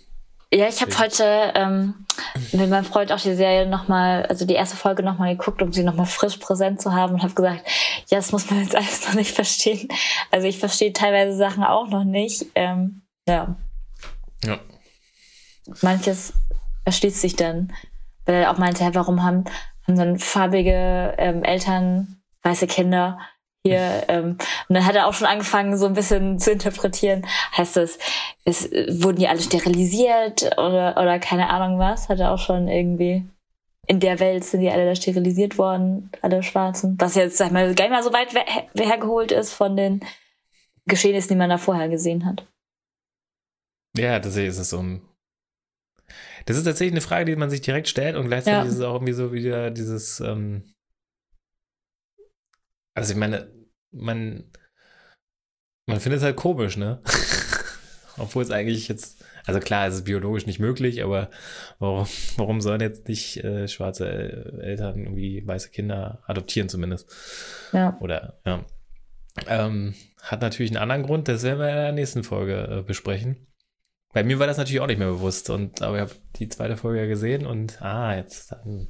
ja, ich habe heute ähm, mit meinem Freund auch die Serie nochmal, also die erste Folge nochmal geguckt, um sie nochmal frisch präsent zu haben und habe gesagt, ja, das muss man jetzt alles noch nicht verstehen. Also ich verstehe teilweise Sachen auch noch nicht. Ähm, ja. Ja. Manches erschließt sich dann weil er auch meinte, warum haben, haben dann farbige ähm, Eltern weiße Kinder hier. Ähm, und dann hat er auch schon angefangen, so ein bisschen zu interpretieren. Heißt das, es, wurden die alle sterilisiert oder, oder keine Ahnung was? Hat er auch schon irgendwie. In der Welt sind die alle da sterilisiert worden, alle Schwarzen. Was jetzt, sag ich mal, gar nicht mal so weit hergeholt ist von den Geschehnissen, die man da vorher gesehen hat. Ja, tatsächlich ist es so ein das ist tatsächlich eine Frage, die man sich direkt stellt und gleichzeitig ja. ist es auch irgendwie so wieder dieses, ähm also ich meine, man, man findet es halt komisch, ne? (laughs) Obwohl es eigentlich jetzt, also klar, es ist biologisch nicht möglich, aber warum, warum sollen jetzt nicht äh, schwarze Eltern irgendwie weiße Kinder adoptieren zumindest? Ja. Oder, ja. Ähm, hat natürlich einen anderen Grund, das werden wir in der nächsten Folge äh, besprechen. Bei mir war das natürlich auch nicht mehr bewusst. Und, aber ich habe die zweite Folge ja gesehen und ah, jetzt dann,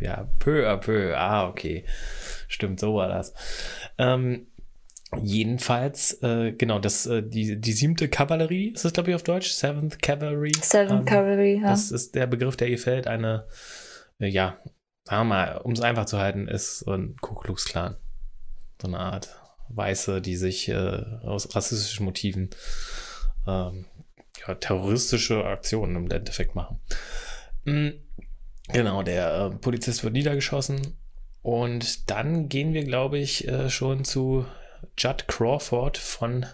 ja, peu à peu. Ah, okay. Stimmt, so war das. Ähm, jedenfalls, äh, genau, das, äh, die, die siebte Kavallerie, ist das, glaube ich, auf Deutsch? Seventh Cavalry. Seventh ähm, Cavalry, ja. Das ist der Begriff, der ihr fällt. Eine, äh, ja, sagen wir mal, um es einfach zu halten, ist so ein Ku Klux Klan. So eine Art Weiße, die sich äh, aus rassistischen Motiven ähm, ja, terroristische Aktionen im Endeffekt machen. Mhm. Genau, der äh, Polizist wird niedergeschossen Und dann gehen wir, glaube ich, äh, schon zu Judd Crawford von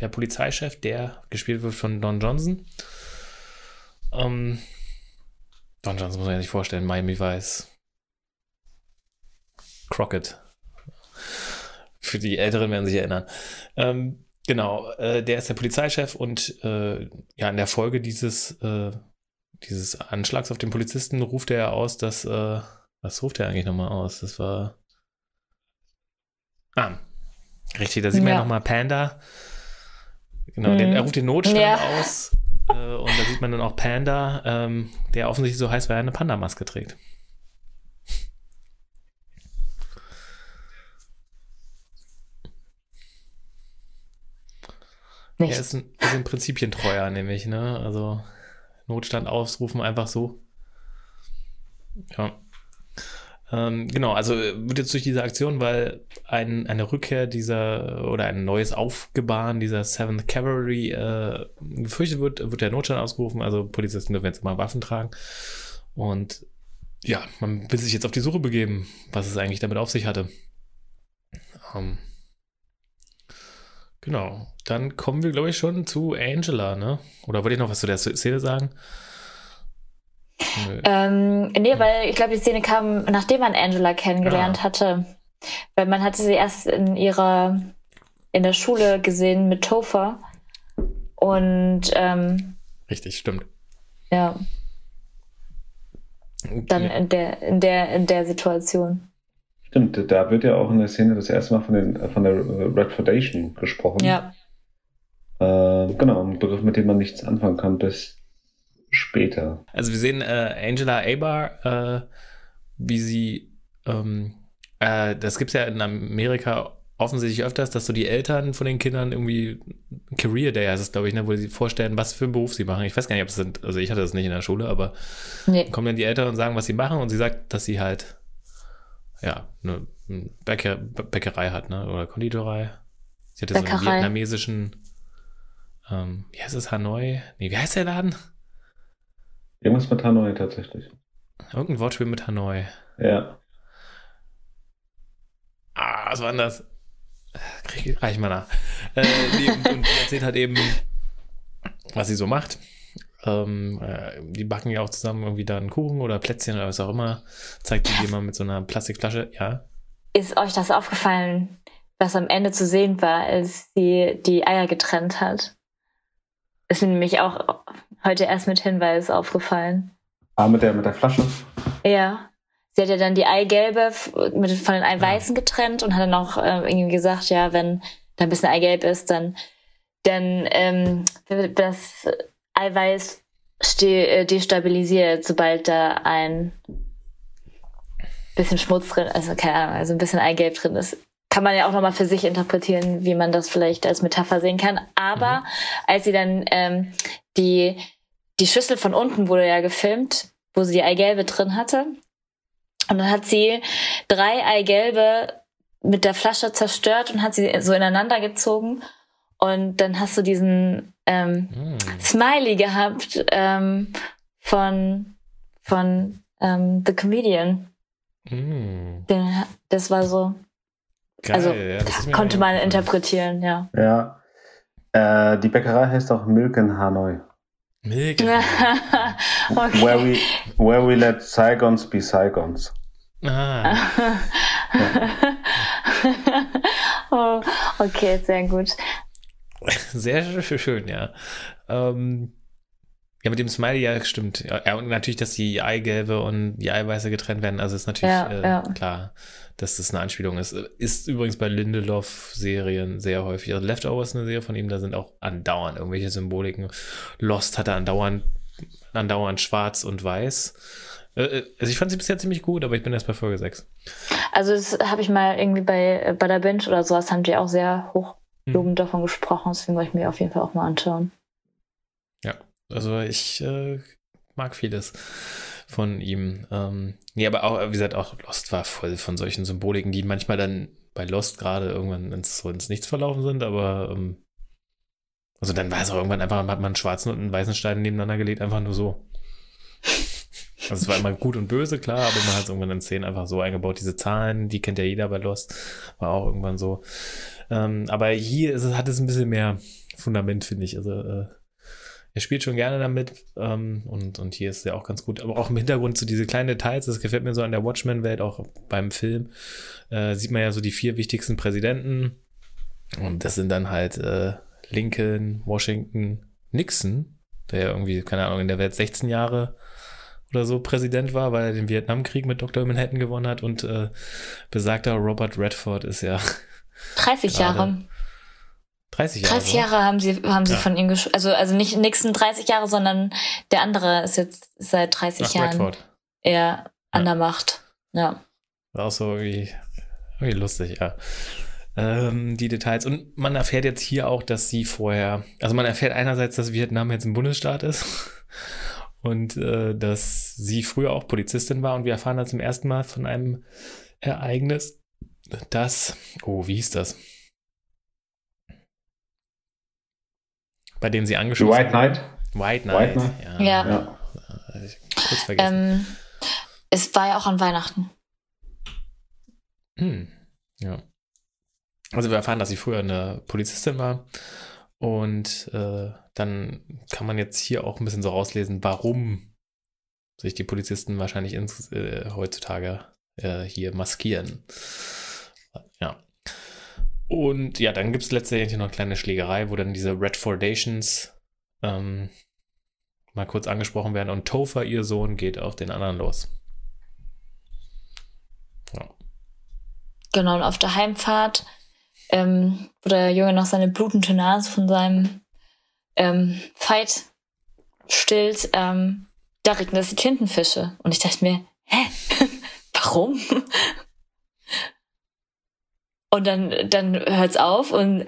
der Polizeichef, der gespielt wird von Don Johnson. Ähm, Don Johnson muss man sich vorstellen, Miami Vice. Crockett. Für die Älteren werden sich erinnern. Ähm, genau, äh, der ist der Polizeichef und äh, ja, in der Folge dieses, äh, dieses Anschlags auf den Polizisten ruft er aus, dass, äh, was ruft er eigentlich nochmal aus? Das war. Ah, richtig, da sieht man ja, nochmal Panda. Genau, mhm. den, er ruft den Notstand ja. aus äh, und da sieht man dann auch Panda, ähm, der offensichtlich so heißt, weil er eine Panda-Maske trägt. Nicht. Er ist ein, ist ein Prinzipientreuer, nämlich, ne? Also Notstand ausrufen einfach so. Ja. Ähm, genau, also wird jetzt durch diese Aktion, weil ein, eine Rückkehr dieser oder ein neues Aufgebaren dieser 7th Cavalry äh, gefürchtet wird, wird der Notstand ausgerufen. Also Polizisten dürfen jetzt mal Waffen tragen. Und ja, man will sich jetzt auf die Suche begeben, was es eigentlich damit auf sich hatte. Ähm, Genau. Dann kommen wir, glaube ich, schon zu Angela, ne? Oder wollt ihr noch was zu der Szene sagen? Nö. Ähm, nee, weil ich glaube, die Szene kam, nachdem man Angela kennengelernt ah. hatte. Weil man hatte sie erst in ihrer, in der Schule gesehen mit Topher. Und ähm, Richtig, stimmt. Ja. Dann in der, in der, in der Situation. Stimmt, da wird ja auch in der Szene das erste Mal von, den, von der Red Foundation gesprochen. Ja. Äh, genau, ein Begriff, mit dem man nichts anfangen kann bis später. Also wir sehen äh, Angela Abar, äh, wie sie, ähm, äh, das gibt es ja in Amerika offensichtlich öfters, dass so die Eltern von den Kindern irgendwie Career Day heißt es, glaube ich, ne, wo sie vorstellen, was für einen Beruf sie machen. Ich weiß gar nicht, ob es sind, also ich hatte das nicht in der Schule, aber nee. kommen dann die Eltern und sagen, was sie machen und sie sagt, dass sie halt ja, eine Bäcker, Bäckerei hat, ne? Oder Konditorei. Sie hatte Bäckerei. so einen vietnamesischen, ähm, wie heißt es, Hanoi? Nee, wie heißt der Laden? Irgendwas mit Hanoi tatsächlich. Irgendein Wortspiel mit Hanoi. Ja. Ah, was war denn das? Krieg, reich mal nach. Äh, nee, und, und erzählt halt eben, was sie so macht. Ähm, äh, die backen ja auch zusammen irgendwie da einen Kuchen oder Plätzchen oder was auch immer. Zeigt die jemand mit so einer Plastikflasche, ja. Ist euch das aufgefallen, was am Ende zu sehen war, als sie die Eier getrennt hat? Ist mir nämlich auch heute erst mit Hinweis aufgefallen. Ah, mit der, mit der Flasche? Ja. Sie hat ja dann die Eigelbe mit, von den Eiweißen getrennt und hat dann auch äh, irgendwie gesagt, ja, wenn da ein bisschen Eigelb ist, dann, dann ähm, das Eiweiß äh, destabilisiert, sobald da ein bisschen Schmutz drin, also keine Ahnung, also ein bisschen Eigelb drin ist. Kann man ja auch nochmal für sich interpretieren, wie man das vielleicht als Metapher sehen kann. Aber mhm. als sie dann ähm, die, die Schüssel von unten wurde ja gefilmt, wo sie die Eigelbe drin hatte. Und dann hat sie drei Eigelbe mit der Flasche zerstört und hat sie so ineinander gezogen. Und dann hast du diesen ähm, mm. Smiley gehabt ähm, von, von ähm, The Comedian. Mm. Den, das war so. Geil, also ja, konnte man interpretieren, ja. Ja. Äh, die Bäckerei heißt auch Milk in Hanoi. Milk. In (laughs) okay. where, we, where we let Saigons be Saigons. Ah. (laughs) oh, okay, sehr gut. (laughs) Sehr schön, ja. Ähm, ja, mit dem Smiley, ja, stimmt. Ja, und natürlich, dass die Eigelbe und die Eiweiße getrennt werden. Also ist natürlich ja, äh, ja. klar, dass das eine Anspielung ist. Ist übrigens bei Lindelof-Serien sehr häufig. Also Leftovers ist eine Serie von ihm, da sind auch andauernd irgendwelche Symboliken. Lost hatte andauernd, andauernd schwarz und weiß. Äh, äh, also ich fand sie bisher ziemlich gut, aber ich bin erst bei Folge 6. Also das habe ich mal irgendwie bei, bei der Binge oder sowas, haben die auch sehr hoch lobend hm. davon gesprochen, deswegen wollte ich mir auf jeden Fall auch mal anschauen. Ja, also ich äh, mag vieles von ihm. Ähm, nee, aber auch, wie gesagt, auch Lost war voll von solchen Symboliken, die manchmal dann bei Lost gerade irgendwann ins, so ins Nichts verlaufen sind, aber ähm, also dann war es auch irgendwann einfach, hat man einen schwarzen und einen weißen Stein nebeneinander gelegt, einfach nur so. (laughs) Also es war immer gut und böse, klar, aber man hat es irgendwann in Szenen einfach so eingebaut. Diese Zahlen, die kennt ja jeder bei Lost, war auch irgendwann so. Ähm, aber hier es, hat es ein bisschen mehr Fundament, finde ich. Also äh, er spielt schon gerne damit ähm, und, und hier ist er auch ganz gut. Aber auch im Hintergrund so diese kleinen Details, das gefällt mir so an der Watchmen-Welt, auch beim Film, äh, sieht man ja so die vier wichtigsten Präsidenten und das sind dann halt äh, Lincoln, Washington, Nixon, der ja irgendwie, keine Ahnung, in der Welt 16 Jahre oder so Präsident war, weil er den Vietnamkrieg mit Dr. Manhattan gewonnen hat und äh, besagter Robert Redford ist ja (laughs) 30 Jahre. 30 Jahre. 30 Jahre haben sie, haben sie Ja. von ihm gesch also also nicht Nixon 30 Jahre, sondern der andere ist jetzt seit 30 Ach, Jahren Redford. eher an der Macht. Ja. War auch so irgendwie, irgendwie lustig, ja. Ähm, die Details. Und man erfährt jetzt hier auch, dass sie vorher, also man erfährt einerseits, dass Vietnam jetzt ein Bundesstaat ist und äh, dass sie früher auch Polizistin war und wir erfahren dann zum ersten Mal von einem Ereignis, das, oh, wie hieß das? Bei dem sie angeschossen White Knight? White Knight. White Knight? Ja. Ja. Ja. Kurz vergessen. Ähm, es war ja auch an Weihnachten. Hm. Ja. Also wir erfahren, dass sie früher eine Polizistin war. Und äh, dann kann man jetzt hier auch ein bisschen so rauslesen, warum sich die Polizisten wahrscheinlich ins, äh, heutzutage äh, hier maskieren. Ja. Und ja, dann gibt es letztendlich noch eine kleine Schlägerei, wo dann diese Redfordations ähm, mal kurz angesprochen werden und Topher, ihr Sohn, geht auf den anderen los. Ja. Genau, und auf der Heimfahrt, ähm, wo der Junge noch seine blutende Nase von seinem ähm, Fight stillt, ähm, da regnet es die Tintenfische. Und ich dachte mir, hä? (laughs) Warum? Und dann, dann hört's auf und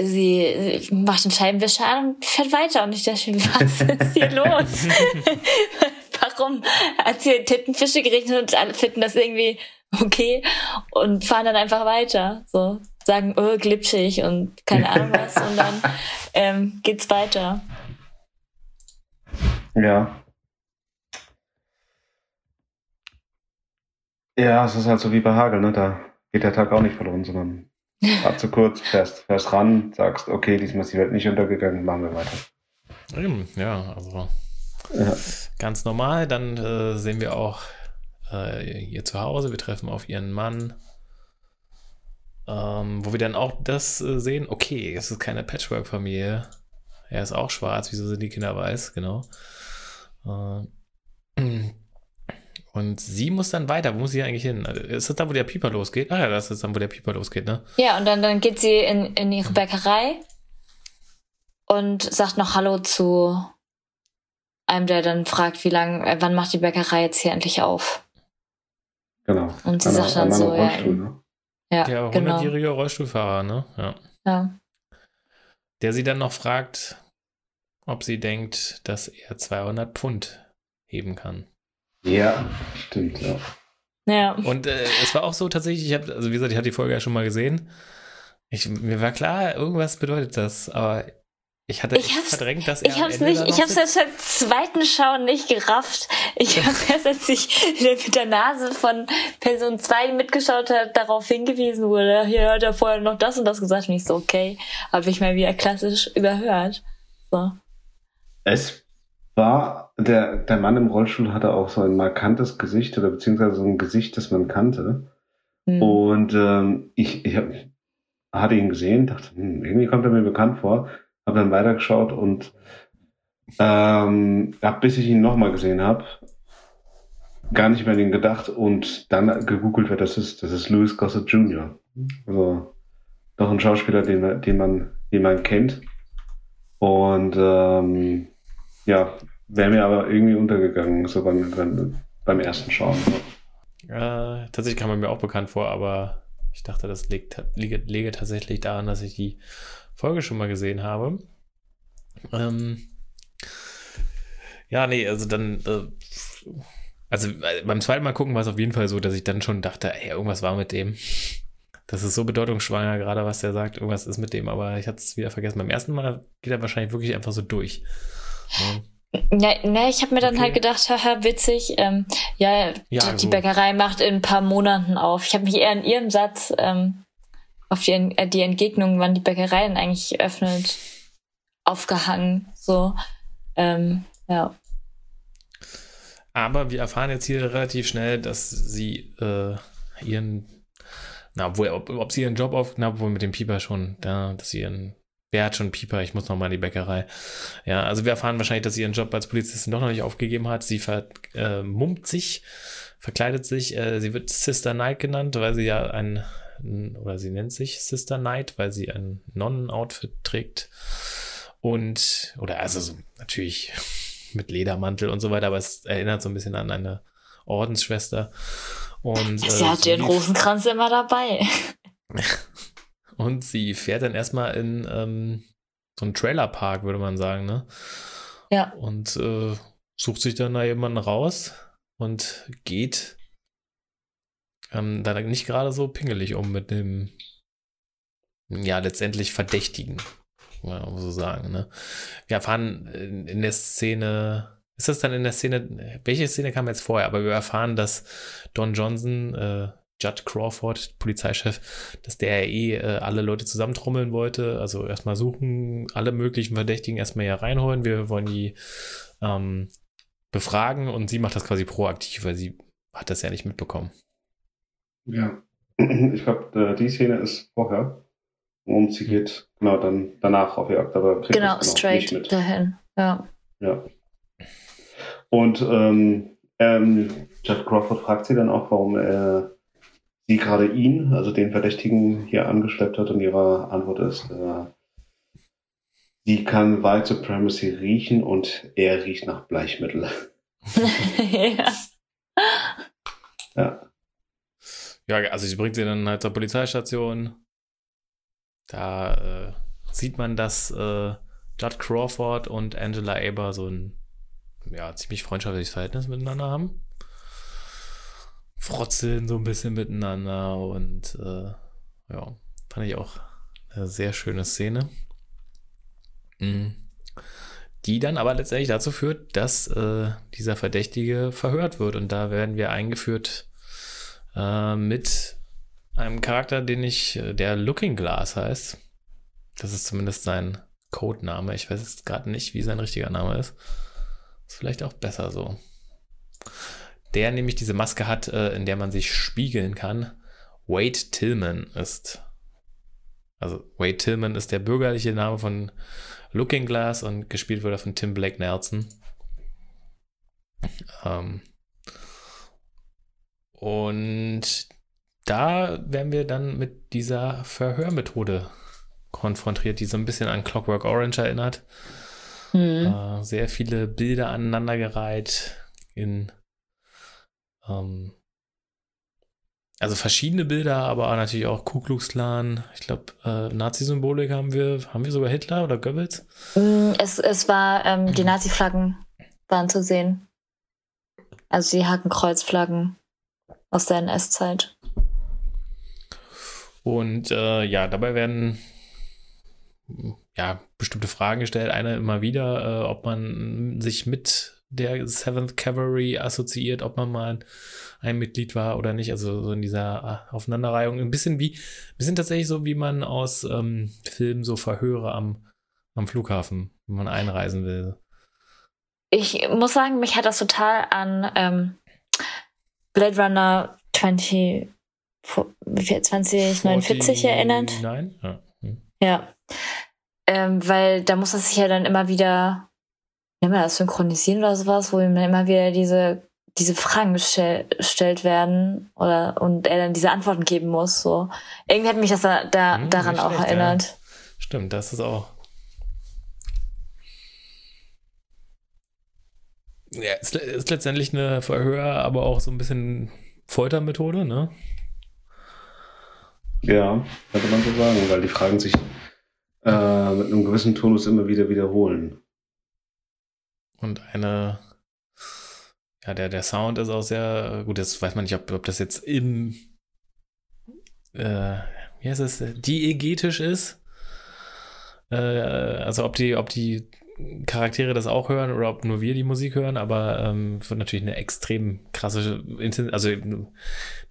sie macht den Scheibenwischer an und fährt weiter. Und ich dachte mir, (laughs) was ist hier los? (laughs) Warum hat hier Tintenfische geregnet und alle finden das irgendwie okay und fahren dann einfach weiter. So sagen, oh, glitschig und keine Ahnung was. Und dann (laughs) ähm, geht's weiter. Ja. Ja, es ist halt so wie bei Hagel, ne? Da geht der Tag auch nicht verloren, sondern (laughs) ab zu kurz, fährst, fährst ran, sagst, okay, diesmal ist die Welt nicht untergegangen, machen wir weiter. Eben, ja, also Ja. ganz normal. Dann äh, sehen wir auch äh, ihr zu Hause. Wir treffen auf ihren Mann. Ähm, wo wir dann auch das äh, sehen, okay, es ist keine Patchwork-Familie. Er ist auch schwarz, wieso sind die Kinder weiß, genau. Äh, (clears throat) und sie muss dann weiter. Wo muss sie eigentlich hin? Also, Ist das da, wo der Pieper losgeht? Ah ja, das ist dann, wo der Pieper losgeht, ne? Ja, und dann, dann geht sie in, in ihre Bäckerei und sagt noch Hallo zu einem, der dann fragt, wie lang, äh, wann macht die Bäckerei jetzt hier endlich auf? Genau. Und sie sagt dann so, ja, ne? Ja, Der genau. 100-jährige Rollstuhlfahrer, ne? Ja. Ja. Der sie dann noch fragt, ob sie denkt, dass er 200 Pfund heben kann. Ja, stimmt, ja. ja. Und äh, es war auch so tatsächlich, ich habe, also wie gesagt, ich hatte die Folge ja schon mal gesehen. Ich, mir war klar, irgendwas bedeutet das, aber ich hatte Ich echt hab's- verdrängt, dass er Ich am hab's Ende nicht, da ich hab's sitzt. selbst beim zweiten Schauen nicht gerafft. Ich (laughs) habe erst, als ich mit der Nase von Person 2 mitgeschaut habe, darauf hingewiesen wurde, hier hat er vorher noch das und das gesagt und ich so, okay, habe ich mal wieder klassisch überhört. So. Es war, der, der Mann im Rollstuhl hatte auch so ein markantes Gesicht oder beziehungsweise so ein Gesicht, das man kannte. Hm. Und ähm, ich, ich hab, hatte ihn gesehen, dachte, hm, irgendwie kommt er mir bekannt vor, habe dann weitergeschaut und ähm, bis ich ihn nochmal gesehen habe, gar nicht mehr an ihn gedacht und dann gegoogelt wird, das ist, das ist Louis Gossett Jr. Also doch ein Schauspieler, den, den man, den man kennt. Und ähm, ja, wäre mir aber irgendwie untergegangen, so beim, beim, beim ersten Schauen. Äh, tatsächlich kam er mir auch bekannt vor, aber ich dachte, das liegt, liege, liege tatsächlich daran, dass ich die Folge schon mal gesehen habe. Ähm, ja, nee, also dann, äh, also äh, beim zweiten Mal gucken war es auf jeden Fall so, dass ich dann schon dachte, ey, irgendwas war mit dem. Das ist so bedeutungsschwanger, gerade was der sagt, irgendwas ist mit dem, aber ich hatte es wieder vergessen. Beim ersten Mal geht er wahrscheinlich wirklich einfach so durch. Ne, ich habe mir dann okay. halt gedacht, haha, witzig, ähm, ja, ja die, so. Bäckerei macht in ein paar Monaten auf. Ich habe mich eher in ihrem Satz ähm, auf die, äh, die Entgegnung, wann die Bäckerei dann eigentlich öffnet, aufgehangen. So, ähm, ja. Aber wir erfahren jetzt hier relativ schnell, dass sie äh, ihren, na, obwohl, ob, ob sie ihren Job auf, na, obwohl mit dem Pieper schon, da, dass sie ihren Wer hat schon Pieper? Ich muss noch mal in die Bäckerei. Ja, also wir erfahren wahrscheinlich, dass sie ihren Job als Polizistin doch noch nicht aufgegeben hat. Sie vermummt äh, sich, verkleidet sich. Äh, sie wird Sister Knight genannt, weil sie ja ein, oder sie nennt sich Sister Knight, weil sie ein Nonnen-Outfit trägt. Und, oder also so, natürlich mit Ledermantel und so weiter, aber es erinnert so ein bisschen an eine Ordensschwester. Und, sie äh, hat den Rosenkranz immer dabei. (laughs) Und sie fährt dann erstmal in ähm, so einen Trailerpark, würde man sagen, ne? Ja. Und äh, sucht sich dann da jemanden raus und geht ähm, da nicht gerade so pingelig um mit dem, ja, letztendlich Verdächtigen, muss man so sagen, ne? Wir erfahren in, in der Szene, ist das dann in der Szene, welche Szene kam jetzt vorher? Aber wir erfahren, dass Don Johnson, äh, Judd Crawford, Polizeichef, dass der eh äh, alle Leute zusammentrommeln wollte. Also erstmal suchen, alle möglichen Verdächtigen erstmal hier reinholen. Wir wollen die ähm, befragen und sie macht das quasi proaktiv, weil sie hat das ja nicht mitbekommen. Ja, (clears throat) ich glaube, die Szene ist vorher und sie geht genau dann danach auf Jagd, aber genau straight dahin. Ja. Ja. Und ähm, ähm, Judd Crawford fragt sie dann auch, warum er sie gerade ihn, also den Verdächtigen, hier angeschleppt hat und ihre Antwort ist, äh, sie kann White Supremacy riechen und er riecht nach Bleichmittel. (laughs) (laughs) ja. ja. Ja, also sie bringt sie dann halt zur Polizeistation. Da äh, sieht man, dass äh, Judd Crawford und Angela Aber so ein ja, ziemlich freundschaftliches Verhältnis miteinander haben frotzeln so ein bisschen miteinander und äh, ja, fand ich auch eine sehr schöne Szene. Mhm. Die dann aber letztendlich dazu führt, dass äh, dieser Verdächtige verhört wird und da werden wir eingeführt äh, mit einem Charakter, den ich, äh, der Looking Glass heißt. Das ist zumindest sein Codename. Ich weiß jetzt gerade nicht, wie sein richtiger Name ist. Ist vielleicht auch besser so der nämlich diese Maske hat, äh, in der man sich spiegeln kann. Wade Tillman ist. Also Wade Tillman ist der bürgerliche Name von Looking Glass und gespielt wurde von Tim Blake Nelson. Ähm, und da werden wir dann mit dieser Verhörmethode konfrontiert, die so ein bisschen an Clockwork Orange erinnert. Mhm. Sehr viele Bilder aneinandergereiht in ähm, also verschiedene Bilder, aber natürlich auch Ku Klux Klan. Ich glaube, äh, Nazi-Symbolik haben wir, haben wir sogar Hitler oder Goebbels? Mm, es, es war, ähm, die Nazi-Flaggen waren zu sehen. Also die Hakenkreuzflaggen aus der NS-Zeit. Und äh, ja, dabei werden ja bestimmte Fragen gestellt. Eine immer wieder, äh, ob man sich mit der Seventh Cavalry assoziiert, ob man mal ein Mitglied war oder nicht. Also so in dieser Aufeinanderreihung. Ein bisschen wie, ein bisschen tatsächlich so, wie man aus ähm, Filmen so Verhöre am, am Flughafen, wenn man einreisen will. Ich muss sagen, mich hat das total an ähm, Blade Runner 20, 2049 erinnert. Nein? Ja. Hm. ja. Ähm, weil da muss es sich ja dann immer wieder man das synchronisieren oder sowas, wo ihm dann immer wieder diese, diese Fragen gestellt werden oder und er dann diese Antworten geben muss. So. Irgendwie hat mich das da, da hm, daran auch schlecht, erinnert. Ja. Stimmt, das ist auch. Ja, ist, ist letztendlich eine Verhör, aber auch so ein bisschen Foltermethode, ne? Ja, könnte man so sagen, weil die Fragen sich äh, mit einem gewissen Tonus immer wieder wiederholen. Und eine, ja, der, der Sound ist auch sehr gut. Jetzt weiß man nicht, ob, ob das jetzt im, äh, wie heißt es, diegetisch ist. Äh, also ob die, ob die Charaktere das auch hören oder ob nur wir die Musik hören, aber ähm, wird natürlich eine extrem krasse, also du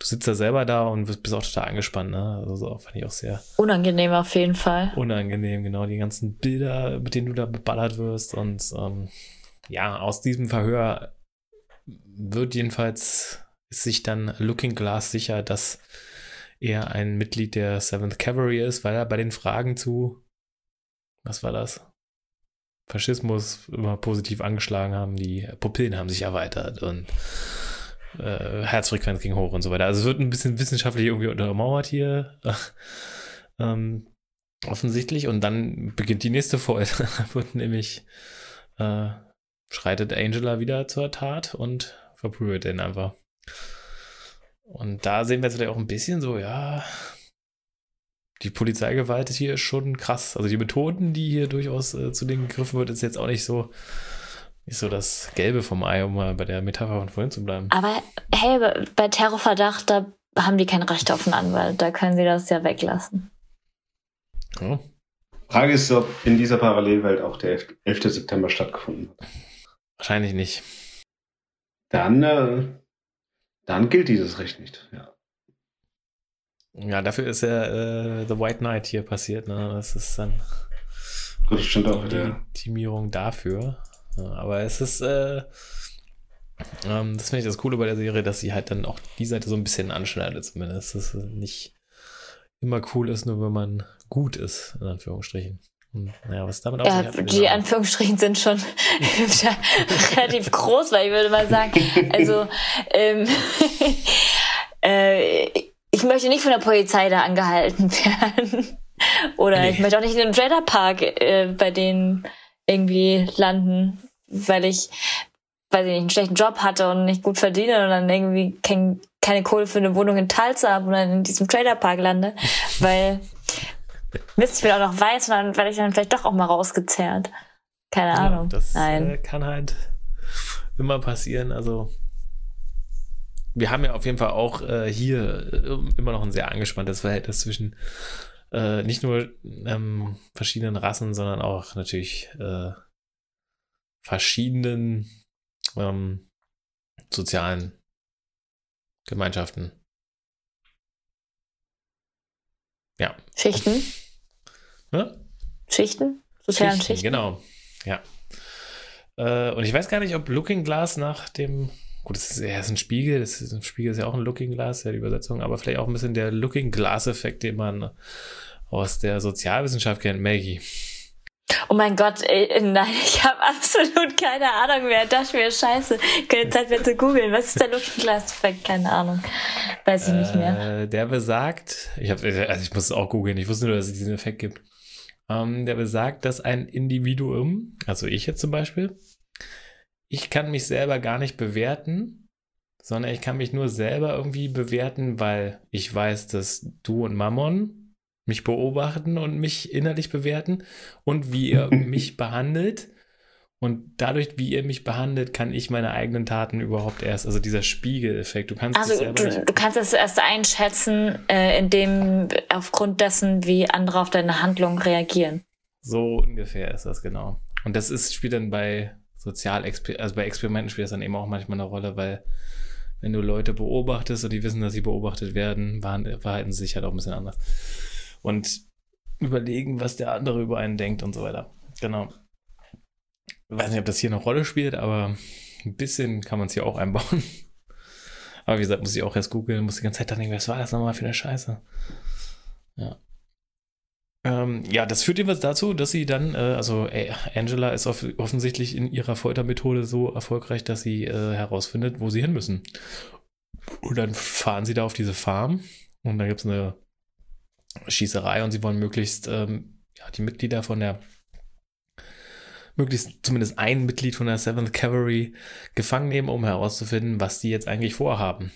sitzt da selber da und bist auch total angespannt, ne? Also fand ich auch sehr unangenehm auf jeden Fall. Unangenehm, genau, die ganzen Bilder, mit denen du da beballert wirst und ähm, ja, aus diesem Verhör wird jedenfalls sich dann Looking Glass sicher, dass er ein Mitglied der Seventh Cavalry ist, weil er bei den Fragen zu was war das? Faschismus immer positiv angeschlagen haben, die Pupillen haben sich erweitert und äh, Herzfrequenz ging hoch und so weiter. Also es wird ein bisschen wissenschaftlich irgendwie untermauert hier. (laughs) ähm, offensichtlich. Und dann beginnt die nächste Folge. (laughs) wird nämlich äh, schreitet Angela wieder zur Tat und verprügelt den einfach. Und da sehen wir jetzt wieder auch ein bisschen so, ja, die Polizeigewalt hier ist schon krass. Also die Methoden, die hier durchaus äh, zu denen gegriffen wird, ist jetzt auch nicht so, nicht so das Gelbe vom Ei, um mal bei der Metapher von vorhin zu bleiben. Aber hey, bei Terrorverdacht, da haben die kein Recht auf einen Anwalt. Da können sie das ja weglassen. Ja. Frage ist, ob in dieser Parallelwelt auch der 11. September stattgefunden hat. Wahrscheinlich nicht. Dann, äh, dann gilt dieses Recht nicht, ja. Ja, dafür ist ja äh, The White Knight hier passiert. Ne? Das ist dann das stimmt auch, die Legitimierung dafür. Ja, aber es ist, äh, ähm, das finde ich das Coole bei der Serie, dass sie halt dann auch die Seite so ein bisschen anschneidet, zumindest. Dass es nicht immer cool ist, nur wenn man gut ist, in Anführungsstrichen. Und, naja, was damit ja, die Anführungsstrichen sind schon (laughs) (laughs) relativ groß, weil ich würde mal sagen, also ähm, (laughs) äh, möchte nicht von der Polizei da angehalten (laughs) werden. Oder nee. ich möchte auch nicht in einem Trailerpark äh, bei denen irgendwie landen, weil ich, weil ich nicht einen schlechten Job hatte und nicht gut verdiene und dann irgendwie kein, keine Kohle für eine Wohnung in Talsa habe und dann in diesem Trailerpark lande, (laughs) weil Mist, ich bin auch noch weiß und dann werde ich dann vielleicht doch auch mal rausgezerrt. Keine ja, Ahnung. Das Nein. Äh, kann halt immer passieren. Also wir haben ja auf jeden Fall auch äh, hier äh, immer noch ein sehr angespanntes Verhältnis zwischen äh, nicht nur ähm, verschiedenen Rassen, sondern auch natürlich äh, verschiedenen ähm, sozialen Gemeinschaften. Ja. Schichten? Ja? Schichten? Sozialen Schichten, Schichten? Genau, ja. Äh, und ich weiß gar nicht, ob Looking Glass nach dem Gut, das ist, ja, das ist ein Spiegel, das ist, ein Spiegel ist ja auch ein Looking Glass, ja, die Übersetzung, aber vielleicht auch ein bisschen der Looking Glass-Effekt, den man aus der Sozialwissenschaft kennt, Maggie. Oh mein Gott, ey, nein, (laughs) ich habe absolut keine Ahnung mehr. Dachte mir, scheiße, keine Zeit mehr zu googeln. Was ist der Looking Glass-Effekt? Keine Ahnung. Weiß ich äh, nicht mehr. Äh, der besagt, ich habe, also ich muss es auch googeln, ich wusste nur, dass es diesen Effekt gibt. Ähm, der besagt, dass ein Individuum, also ich jetzt zum Beispiel, ich kann mich selber gar nicht bewerten, sondern ich kann mich nur selber irgendwie bewerten, weil ich weiß, dass du und Mammon mich beobachten und mich innerlich bewerten und wie ihr (laughs) mich behandelt. Und dadurch, wie ihr mich behandelt, kann ich meine eigenen Taten überhaupt erst, also dieser Spiegeleffekt, du kannst also du, du, kannst es erst einschätzen, äh, indem aufgrund dessen, wie andere auf deine Handlung reagieren. So ungefähr ist das genau. Und das ist spielt dann bei sozial, also bei Experimenten spielt das dann eben auch manchmal eine Rolle, weil wenn du Leute beobachtest und die wissen, dass sie beobachtet werden, verhalten sie sich halt auch ein bisschen anders. Und überlegen, was der andere über einen denkt und so weiter. Genau. Ich weiß nicht, ob das hier eine Rolle spielt, aber ein bisschen kann man es hier auch einbauen. Aber wie gesagt, muss ich auch erst googeln, muss die ganze Zeit dann denken, was war das nochmal für eine Scheiße? Ja. Ähm, ja, das führt jedenfalls dazu, dass sie dann, äh, also äh, Angela ist off offensichtlich in ihrer Foltermethode so erfolgreich, dass sie äh, herausfindet, wo sie hin müssen. Und dann fahren sie da auf diese Farm und da gibt es eine Schießerei und sie wollen möglichst ähm, ja, die Mitglieder von der möglichst zumindest ein Mitglied von der Seventh Cavalry gefangen nehmen, um herauszufinden, was die jetzt eigentlich vorhaben.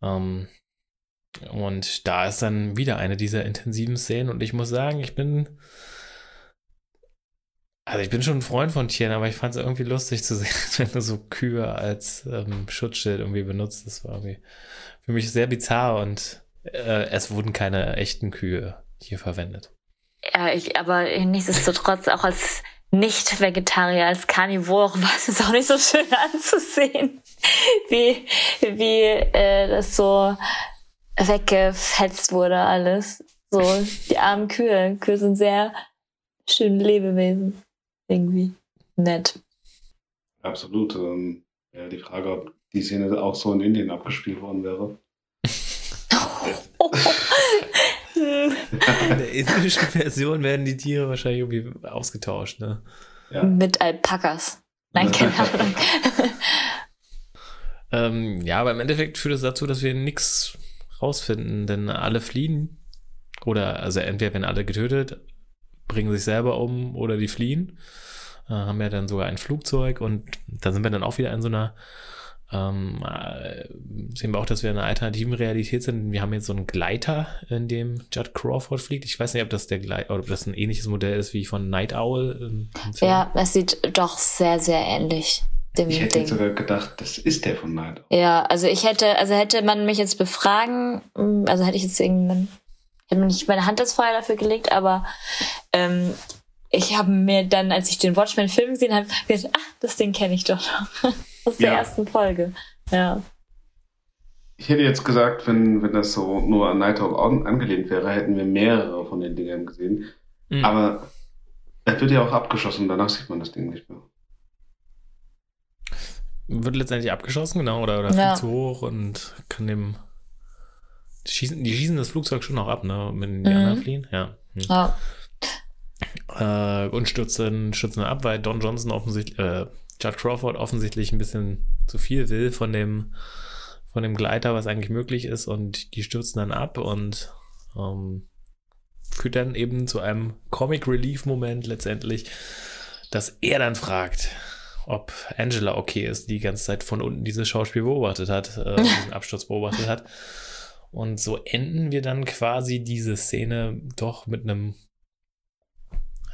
Ähm, und da ist dann wieder eine dieser intensiven Szenen und ich muss sagen, ich bin. Also ich bin schon ein Freund von Tieren, aber ich fand es irgendwie lustig zu (laughs) sehen, wenn du so Kühe als ähm, Schutzschild irgendwie benutzt. Das war irgendwie für mich sehr bizarr und äh, es wurden keine echten Kühe hier verwendet. Ja, ich, aber nichtsdestotrotz auch als Nicht-Vegetarier als Karnivore war es auch nicht so schön (laughs) anzusehen, wie, wie äh, das so weggefetzt wurde alles. So, die armen Kühe. Kühe sind sehr schöne Lebewesen. Irgendwie nett. Absolut. Ähm, ja, die Frage, ob die Szene auch so in Indien abgespielt worden wäre. In der indischen Version werden die Tiere wahrscheinlich irgendwie ausgetauscht, ne? Ja. Mit Alpakas. Nein, keine Ahnung. (laughs) ähm, ja, aber im Endeffekt führt es das dazu, dass wir nichts rausfinden, denn alle fliehen. Oder, also entweder werden alle getötet, bringen sich selber um oder die fliehen. Äh, haben ja dann sogar ein Flugzeug und da sind wir dann auch wieder in so einer ähm, äh, sehen wir auch, dass wir in einer alternativen Realität sind. Wir haben jetzt so einen Gleiter, in dem Judd Crawford fliegt. Ich weiß nicht, ob das der Gleiter, ob das ein ähnliches Modell ist wie von Night Owl. ja, es sieht doch sehr, sehr ähnlich. Dem ich hätte Ding. sogar gedacht, das ist der von Night Owl. Ja, also ich hätte, also hätte man mich jetzt befragen, also hätte ich jetzt irgendwann, hätte man nicht meine Hand ins Feuer dafür gelegt, aber ähm, ich habe mir dann, als ich den Watchmen-Film gesehen habe, gedacht, ach, das Ding kenne ich doch noch. (laughs) Aus der ja. ersten Folge. Ja. Ich hätte jetzt gesagt, wenn, wenn das so nur an Nighthawk angelehnt wäre, hätten wir mehrere von den Dingern gesehen. Mhm. Aber es wird ja auch abgeschossen, danach sieht man das Ding nicht mehr. Wird letztendlich abgeschossen, genau, oder, oder ja. fliegt zu hoch und kann dem. Die schießen, die schießen das Flugzeug schon noch ab, ne? Wenn die mhm. anderen fliehen, ja. Mhm. ja. Äh, und stürzen, stürzen ab, weil Don Johnson offensichtlich, äh, Judd Crawford offensichtlich ein bisschen zu viel will von dem, von dem Gleiter, was eigentlich möglich ist, und die stürzen dann ab und ähm, führt dann eben zu einem Comic Relief Moment letztendlich, dass er dann fragt, ob Angela okay ist, die die ganze Zeit von unten dieses Schauspiel beobachtet hat, äh, (laughs) diesen Absturz beobachtet hat. Und so enden wir dann quasi diese Szene doch mit einem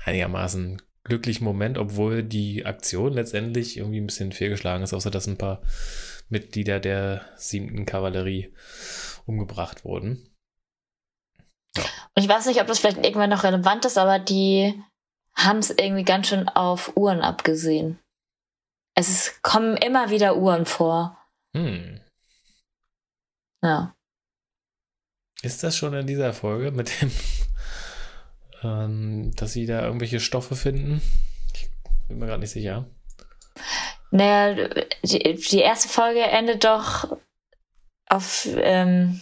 einigermaßen glücklichen Moment, obwohl die Aktion letztendlich irgendwie ein bisschen fehlgeschlagen ist, außer dass ein paar Mitglieder der siebten Kavallerie umgebracht wurden. Ja. Und ich weiß nicht, ob das vielleicht irgendwann noch relevant ist, aber die haben es irgendwie ganz schön auf Uhren abgesehen. Es kommen immer wieder Uhren vor. Hm. Ja. Ist das schon in dieser Folge mit dem (laughs) ähm, dass sie da irgendwelche Stoffe finden. Ich bin mir gerade nicht sicher. Naja, die, die erste Folge endet doch auf ähm,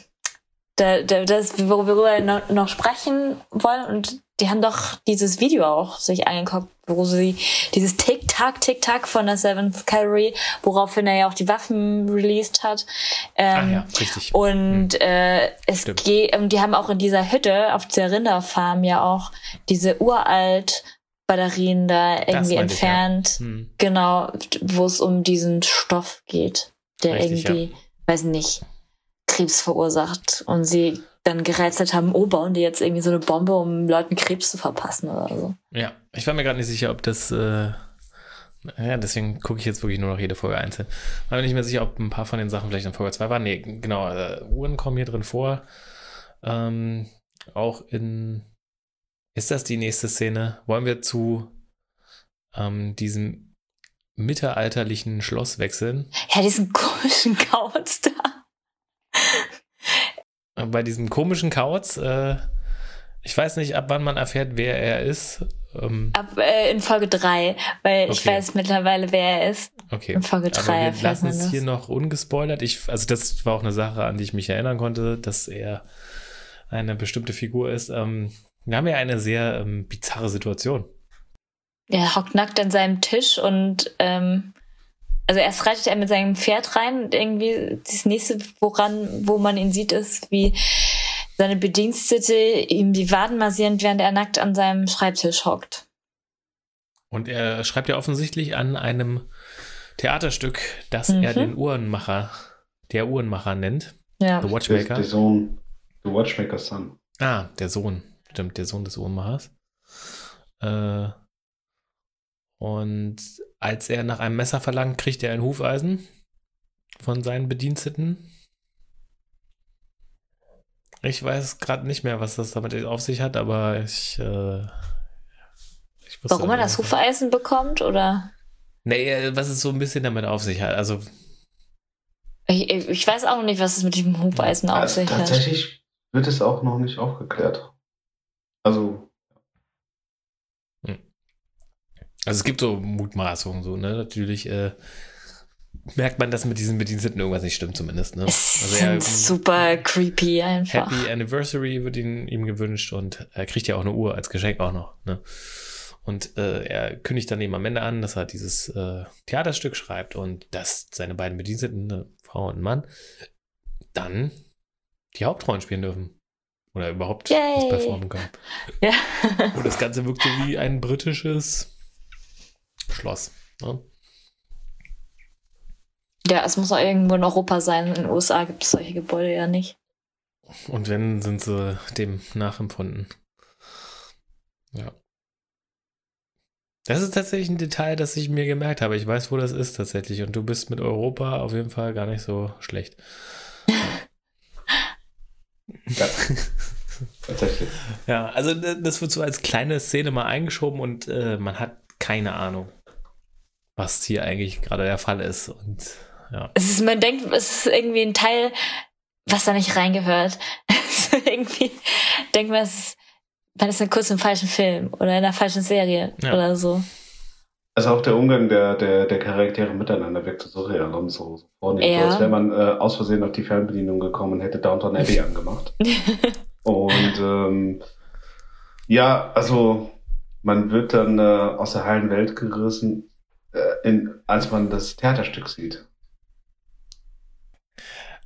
da, da, das, worüber wir noch, noch sprechen wollen. Und die haben doch dieses Video auch sich angeguckt, wo sie dieses Tick-Tack, Tick-Tack von der Seventh Cavalry, woraufhin er ja auch die Waffen released hat. Ähm, Ach ja, richtig. Und hm. äh, es geht, und die haben auch in dieser Hütte auf der Rinderfarm ja auch diese uralt Batterien da irgendwie entfernt. Ich, ja. hm. Genau, wo es um diesen Stoff geht, der richtig, irgendwie, ja. weiß nicht, Krebs verursacht und sie dann gerätselt haben, oh, bauen die jetzt irgendwie so eine Bombe, um Leuten Krebs zu verpassen oder so. Ja, ich war mir gerade nicht sicher, ob das, äh, ja, deswegen gucke ich jetzt wirklich nur noch jede Folge einzeln. War mir nicht mehr sicher, ob ein paar von den Sachen vielleicht in Folge 2 waren. Nee, genau, äh, Uhren kommen hier drin vor. Ähm, auch in, ist das die nächste Szene? Wollen wir zu ähm, diesem mittelalterlichen Schloss wechseln? Ja, diesen komischen (laughs) Kauz da bei diesem komischen Kauz. Äh, ich weiß nicht, ab wann man erfährt, wer er ist. Ähm, ab äh, in Folge 3, weil okay. ich weiß mittlerweile, wer er ist. Okay. In Folge 3 Aber wir lassen es hier noch ungespoilert. Ich, also das war auch eine Sache, an die ich mich erinnern konnte, dass er eine bestimmte Figur ist. Ähm, wir haben ja eine sehr ähm, bizarre Situation. Er hockt nackt an seinem Tisch und ähm, also erst reitet er mit seinem Pferd rein und irgendwie das nächste, woran, wo man ihn sieht, ist, wie seine Bedienstete ihm die Waden massieren, während er nackt an seinem Schreibtisch hockt. Und er schreibt ja offensichtlich an einem Theaterstück, das mhm. er den Uhrenmacher, der Uhrenmacher nennt. Ja. The Watchmaker. Der, der Sohn, The Watchmaker's Son. Ah, der Sohn. Stimmt, der Sohn des Uhrenmachers. Äh, und als er nach einem Messer verlangt, kriegt er ein Hufeisen von seinen Bediensteten. Ich weiß gerade nicht mehr, was das damit auf sich hat, aber ich, äh, ich Warum er das Hufeisen bekommt, oder? Nee, was es so ein bisschen damit auf sich hat. Also. Ich, ich weiß auch noch nicht, was es mit dem Hufeisen auf Also sich hat. tatsächlich wird es auch noch nicht aufgeklärt. Also, Also es gibt so Mutmaßungen, so, ne? Natürlich äh, merkt man, dass mit diesen Bediensteten irgendwas nicht stimmt, zumindest. Ne? Es Also er, super creepy einfach. Happy Anniversary wird ihn, ihm gewünscht und er kriegt ja auch eine Uhr als Geschenk auch noch. Ne? Und äh, er kündigt dann eben am Ende an, dass er dieses äh, Theaterstück schreibt und dass seine beiden Bediensteten, eine Frau und ein Mann, dann die Hauptrollen spielen dürfen. Oder überhaupt Yay. was performen können. Ja. Und das Ganze wirkt so wie ein britisches Schloss. Ne? ja, es muss auch irgendwo in Europa sein. In den USA gibt es solche Gebäude ja nicht. Und wenn, sind sie dem nachempfunden. Ja. Das ist tatsächlich ein Detail, das ich mir gemerkt habe. Ich weiß, wo das ist tatsächlich. Und du bist mit Europa auf jeden Fall gar nicht so schlecht. (laughs) ja, tatsächlich. Ja, also das wird so als kleine Szene mal eingeschoben und äh, man hat keine Ahnung, was hier eigentlich gerade der Fall ist. Und ja. Es ist, man denkt, es ist irgendwie ein Teil, was da nicht reingehört. (laughs) Irgendwie denkt man, es ist, man ist kurz im falschen Film oder in einer falschen Serie Ja. oder so. Also auch der Umgang der, der, der Charaktere miteinander wirkt so surreal und so, so vornehm. Ja. So, als wäre man äh, aus Versehen auf die Fernbedienung gekommen und hätte Downtown Abbey (laughs) angemacht. (laughs) Und ähm, ja, also man wird dann äh, aus der heilen Welt gerissen, äh, in, als man das Theaterstück sieht.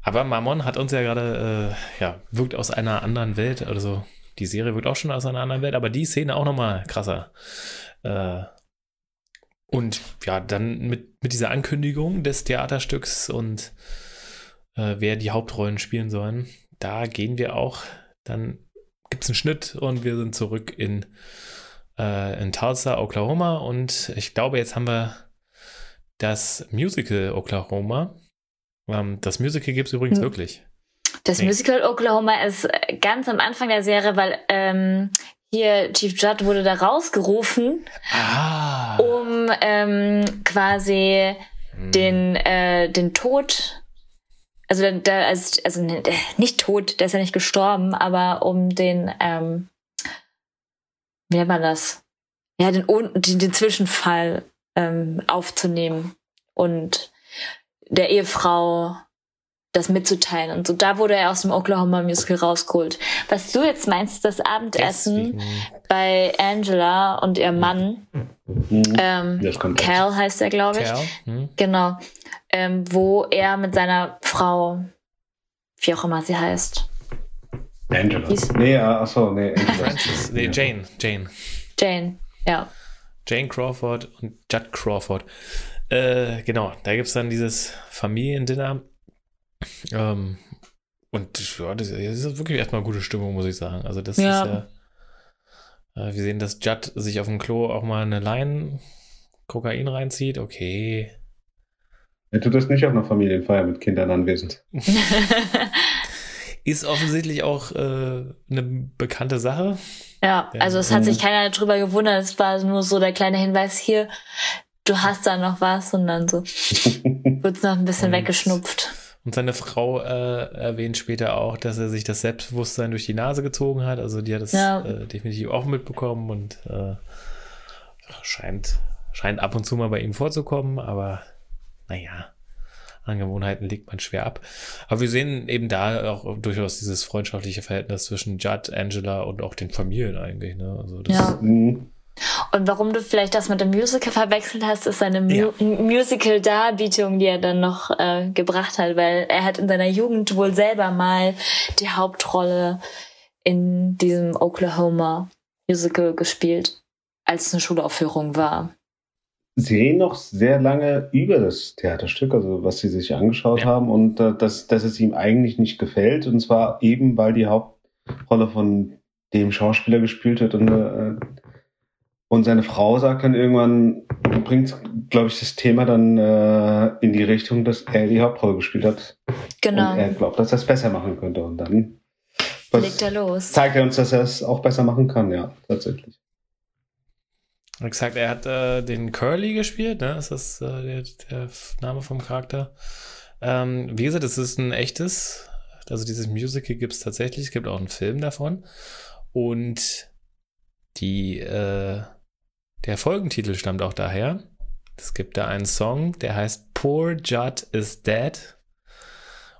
Aber Mammon hat uns ja gerade, äh, ja, wirkt aus einer anderen Welt, also die Serie wirkt auch schon aus einer anderen Welt, aber die Szene auch nochmal krasser. Äh, und ja, dann mit, mit dieser Ankündigung des Theaterstücks und äh, wer die Hauptrollen spielen sollen, da gehen wir auch, dann gibt es einen Schnitt und wir sind zurück in, äh, in Tulsa, Oklahoma und ich glaube, jetzt haben wir das Musical Oklahoma. Ähm, das Musical gibt es übrigens Hm. wirklich. Das Nee. Musical Oklahoma ist äh, ganz am Anfang der Serie, weil ähm, hier Chief Judd wurde da rausgerufen, Ah. um ähm, quasi Hm. den, äh, den Tod, also, der, also, also nicht tot, der ist ja nicht gestorben, aber um den, ähm, wie nennt man das? Ja, den, Un- den, den Zwischenfall ähm, aufzunehmen und der Ehefrau das mitzuteilen. Und so da wurde er aus dem Oklahoma Musical rausgeholt. Was du jetzt meinst, das Abendessen Deswegen. bei Angela und ihrem Mann, Mhm. ähm, Cal heißt er, glaube ich. Kerl. Hm? Genau. Ähm, wo er mit seiner Frau, wie auch immer sie heißt, Angela. Hieß- Nee, äh, achso, nee, Angela. (laughs) Francis. Nee, Jane. Jane. Jane, ja. Jane Crawford und Judd Crawford. Äh, genau, da gibt es dann dieses Familiendinner. Ähm, und ja, das, das ist wirklich erstmal gute Stimmung, muss ich sagen. Also, das Ja. ist ja. Äh, wir sehen, dass Judd sich auf dem Klo auch mal eine Line Kokain reinzieht. Okay. Er tut das nicht auf einer Familienfeier mit Kindern anwesend. (laughs) (laughs) Ist offensichtlich auch äh, eine bekannte Sache. ja, also es hat sich keiner drüber gewundert. Es war nur so der kleine Hinweis hier, du hast da noch was und dann so (laughs) wird's noch ein bisschen Und- weggeschnupft. Und seine Frau äh, erwähnt später auch, dass er sich das Selbstbewusstsein durch die Nase gezogen hat. Also die hat es Ja. äh, definitiv auch mitbekommen und äh, scheint, scheint ab und zu mal bei ihm vorzukommen, aber naja, Angewohnheiten legt man schwer ab. Aber wir sehen eben da auch durchaus dieses freundschaftliche Verhältnis zwischen Judd, Angela und auch den Familien eigentlich. Ne? Also das, Ja. Mhm. Und warum du vielleicht das mit dem Musical verwechselt hast, ist seine Mu Musical-Darbietung, die er dann noch äh, gebracht hat, weil er hat in seiner Jugend wohl selber mal die Hauptrolle in diesem Oklahoma Musical gespielt, als es eine Schulaufführung war. Sehen noch sehr lange über das Theaterstück, also was sie sich angeschaut Ja. haben und äh, dass, dass es ihm eigentlich nicht gefällt und zwar eben, weil die Hauptrolle von dem Schauspieler gespielt wird und, äh, und seine Frau sagt dann irgendwann, bringt, glaube ich, das Thema dann äh, in die Richtung, dass er die Hauptrolle gespielt hat Genau. und er glaubt, dass er es besser machen könnte und dann was, Legt er los. zeigt er uns, dass er es auch besser machen kann, ja, tatsächlich. Er gesagt, er hat äh, den Curly gespielt, ne? Ist das äh, der, der, Name vom Charakter? Ähm, wie gesagt, es ist ein echtes, also dieses Musical gibt es tatsächlich, es gibt auch einen Film davon. Und die, äh, der Folgentitel stammt auch daher. Es gibt da einen Song, der heißt Poor Judd is Dead.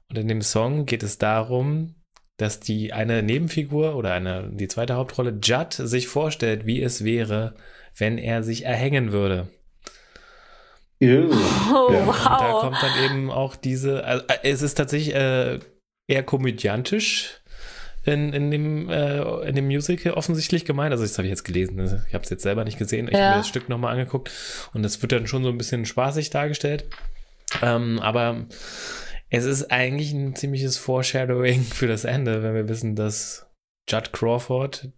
Und in dem Song geht es darum, dass die eine Nebenfigur oder eine, die zweite Hauptrolle, Judd, sich vorstellt, wie es wäre, wenn er sich erhängen würde. Ew. Oh, ja. wow. da kommt dann eben auch diese, also, äh, es ist tatsächlich äh, eher komödiantisch in, in, dem, äh, in dem Musical offensichtlich gemeint. Also das habe ich jetzt gelesen, also, ich habe es jetzt selber nicht gesehen. Ich ja. habe mir das Stück nochmal angeguckt und das wird dann schon so ein bisschen spaßig dargestellt. Ähm, aber es ist eigentlich ein ziemliches Foreshadowing für das Ende, wenn wir wissen, dass Judd Crawford,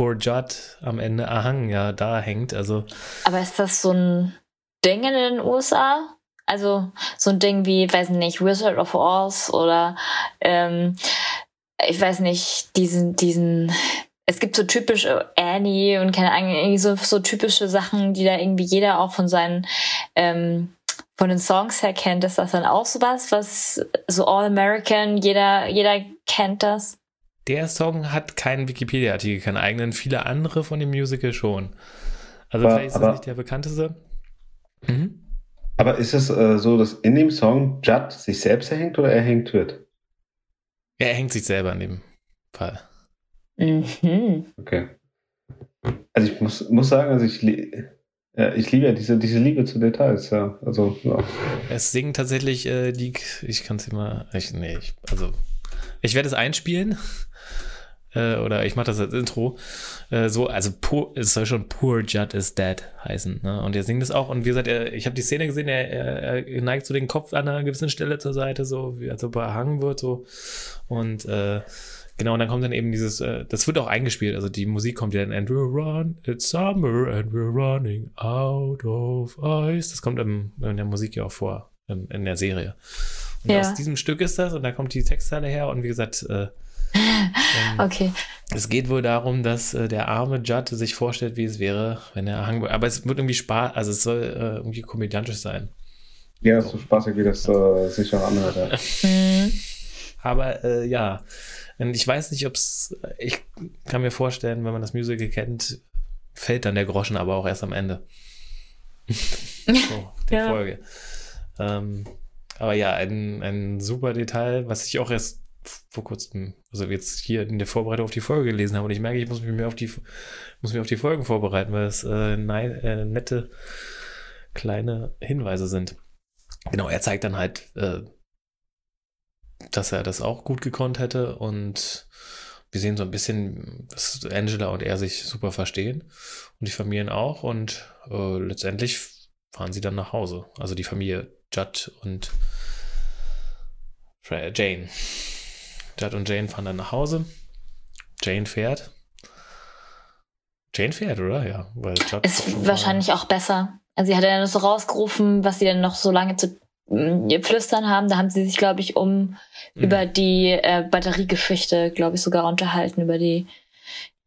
Poor Judd, am Ende Ahang ja da hängt. Also, aber ist das so ein Ding in den USA? Also so ein Ding wie, weiß nicht, Wizard of Oz oder ähm, ich weiß nicht, diesen, diesen, es gibt so typische Annie und keine Ahnung, irgendwie so, so typische Sachen, die da irgendwie jeder auch von seinen ähm, von den Songs her kennt, ist das dann auch sowas, was so All American, jeder, jeder kennt das? Der Song hat keinen Wikipedia-Artikel, keinen eigenen, viele andere von dem Musical schon. Also aber, vielleicht ist das aber, nicht der bekannteste. Mhm. Aber ist es äh, so, dass in dem Song Judd sich selbst erhängt oder erhängt wird? Er hängt sich selber in dem Fall. Mhm. Okay. Also ich muss, muss sagen, also ich, ja, ich liebe ja diese, diese Liebe zu Details, ja. Also, ja. Es singen tatsächlich äh, die, ich kann es immer, ich, nee, ich, also, ich werde es einspielen. (laughs) Äh, oder ich mache das als Intro. Äh, so, also poor, es soll schon Poor Judd is Dead heißen. Ne? Und er singt es auch. Und wie gesagt, er, ich habe die Szene gesehen, er, er, er, neigt so den Kopf an einer gewissen Stelle zur Seite, so wie als ob er erhangen wird. So. Und äh, Genau, und dann kommt dann eben dieses, äh, das wird auch eingespielt, also die Musik kommt ja dann, and we're run, it's summer and we're running out of ice. Das kommt im, in der Musik ja auch vor, in, in der Serie. Und ja. aus diesem Stück ist das und da kommt die Textzeile her und wie gesagt, äh, ähm, (laughs) okay. Es geht wohl darum, dass äh, der arme Judd sich vorstellt, wie es wäre, wenn er erhangen wird. Aber es wird irgendwie Spaß, also es soll äh, irgendwie komödiantisch sein. Ja, so spaßig, wie das äh, sich auch anhört. Ja. (laughs) Aber äh, ja, ich weiß nicht, ob es, ich kann mir vorstellen, wenn man das Musical kennt, fällt dann der Groschen aber auch erst am Ende. (laughs) so, der ja. Folge. Ähm, aber ja, ein, ein super Detail, was ich auch erst vor kurzem, also jetzt hier in der Vorbereitung auf die Folge gelesen habe und ich merke, ich muss mich mehr auf die, muss mich auf die Folgen vorbereiten, weil es äh, nein, äh, nette kleine Hinweise sind. Genau, er zeigt dann halt äh, dass er das auch gut gekonnt hätte und wir sehen so ein bisschen, dass Angela und er sich super verstehen und die Familien auch und äh, letztendlich fahren sie dann nach Hause. Also die Familie Judd und Jane. Judd und Jane fahren dann nach Hause. Jane fährt. Jane fährt, oder? Ja, weil Judd ist wahrscheinlich auch besser. Also sie hat ja das so rausgerufen, was sie dann noch so lange zu Flüstern haben. Da haben sie sich, glaube ich, um mhm. über die äh, Batteriegeschichte, glaube ich, sogar unterhalten, über die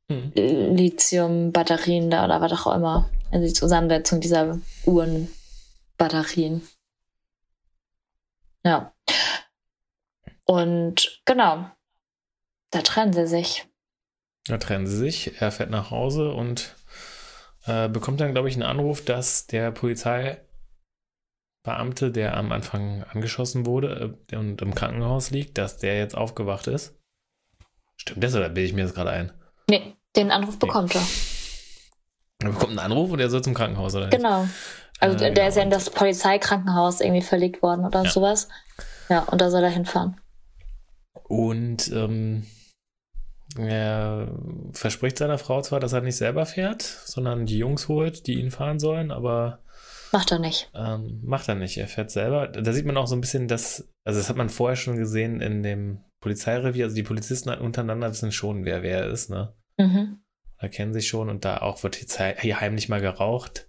mhm. Lithium-Batterien da oder was auch immer. Also die Zusammensetzung dieser Uhrenbatterien. Ja. Und genau, da trennen sie sich. Da trennen sie sich. Er fährt nach Hause und äh, bekommt dann, glaube ich, einen Anruf, dass der Polizei Beamte, der am Anfang angeschossen wurde äh, und im Krankenhaus liegt, dass der jetzt aufgewacht ist? Stimmt das oder bilde ich mir das gerade ein? Nee, den Anruf bekommt nee. er. Er bekommt einen Anruf und er soll zum Krankenhaus, oder? Genau. Also äh, der genau. ist ja in das Polizeikrankenhaus irgendwie verlegt worden oder ja. sowas. Ja, und da soll er hinfahren. Und ähm, er verspricht seiner Frau zwar, dass er nicht selber fährt, sondern die Jungs holt, die ihn fahren sollen, aber Macht er nicht. Ähm, macht er nicht. Er fährt selber. Da sieht man auch so ein bisschen, dass, also das hat man vorher schon gesehen in dem Polizeirevier. Also die Polizisten untereinander wissen schon, wer wer ist, ne? Mhm. Da kennen sich schon und da auch wird hier heimlich mal geraucht.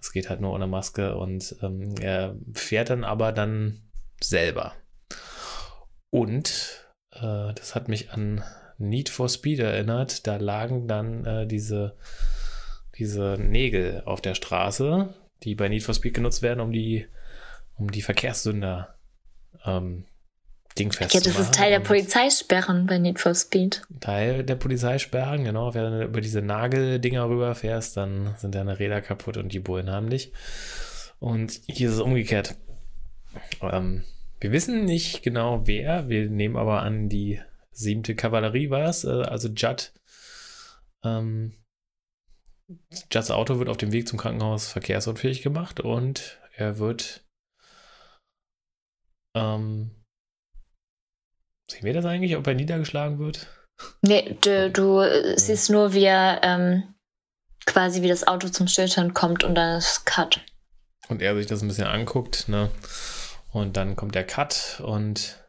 Es geht halt nur ohne Maske und ähm, er fährt dann aber dann selber. Und äh, das hat mich an Need for Speed erinnert. Da lagen dann äh, diese diese Nägel auf der Straße, die bei Need for Speed genutzt werden, um die, um die Verkehrssünder ähm, dingfest Ja, zu das ist Teil der Polizeisperren bei Need for Speed. Teil der Polizeisperren, genau. Wenn du über diese Nageldinger rüberfährst, dann sind deine Räder kaputt und die Bullen haben dich. Und hier ist es umgekehrt. Ähm, wir wissen nicht genau wer, wir nehmen aber an, die siebte Kavallerie war es, äh, also Judd. Ähm, Judds Auto wird auf dem Weg zum Krankenhaus verkehrsunfähig gemacht und er wird. Ähm, sehen wir das eigentlich, ob er niedergeschlagen wird? Nee, du, du siehst nur, wie er ähm, quasi wie das Auto zum Stillstand kommt und dann ist Cut. Und er sich das ein bisschen anguckt, ne? Und dann kommt der Cut und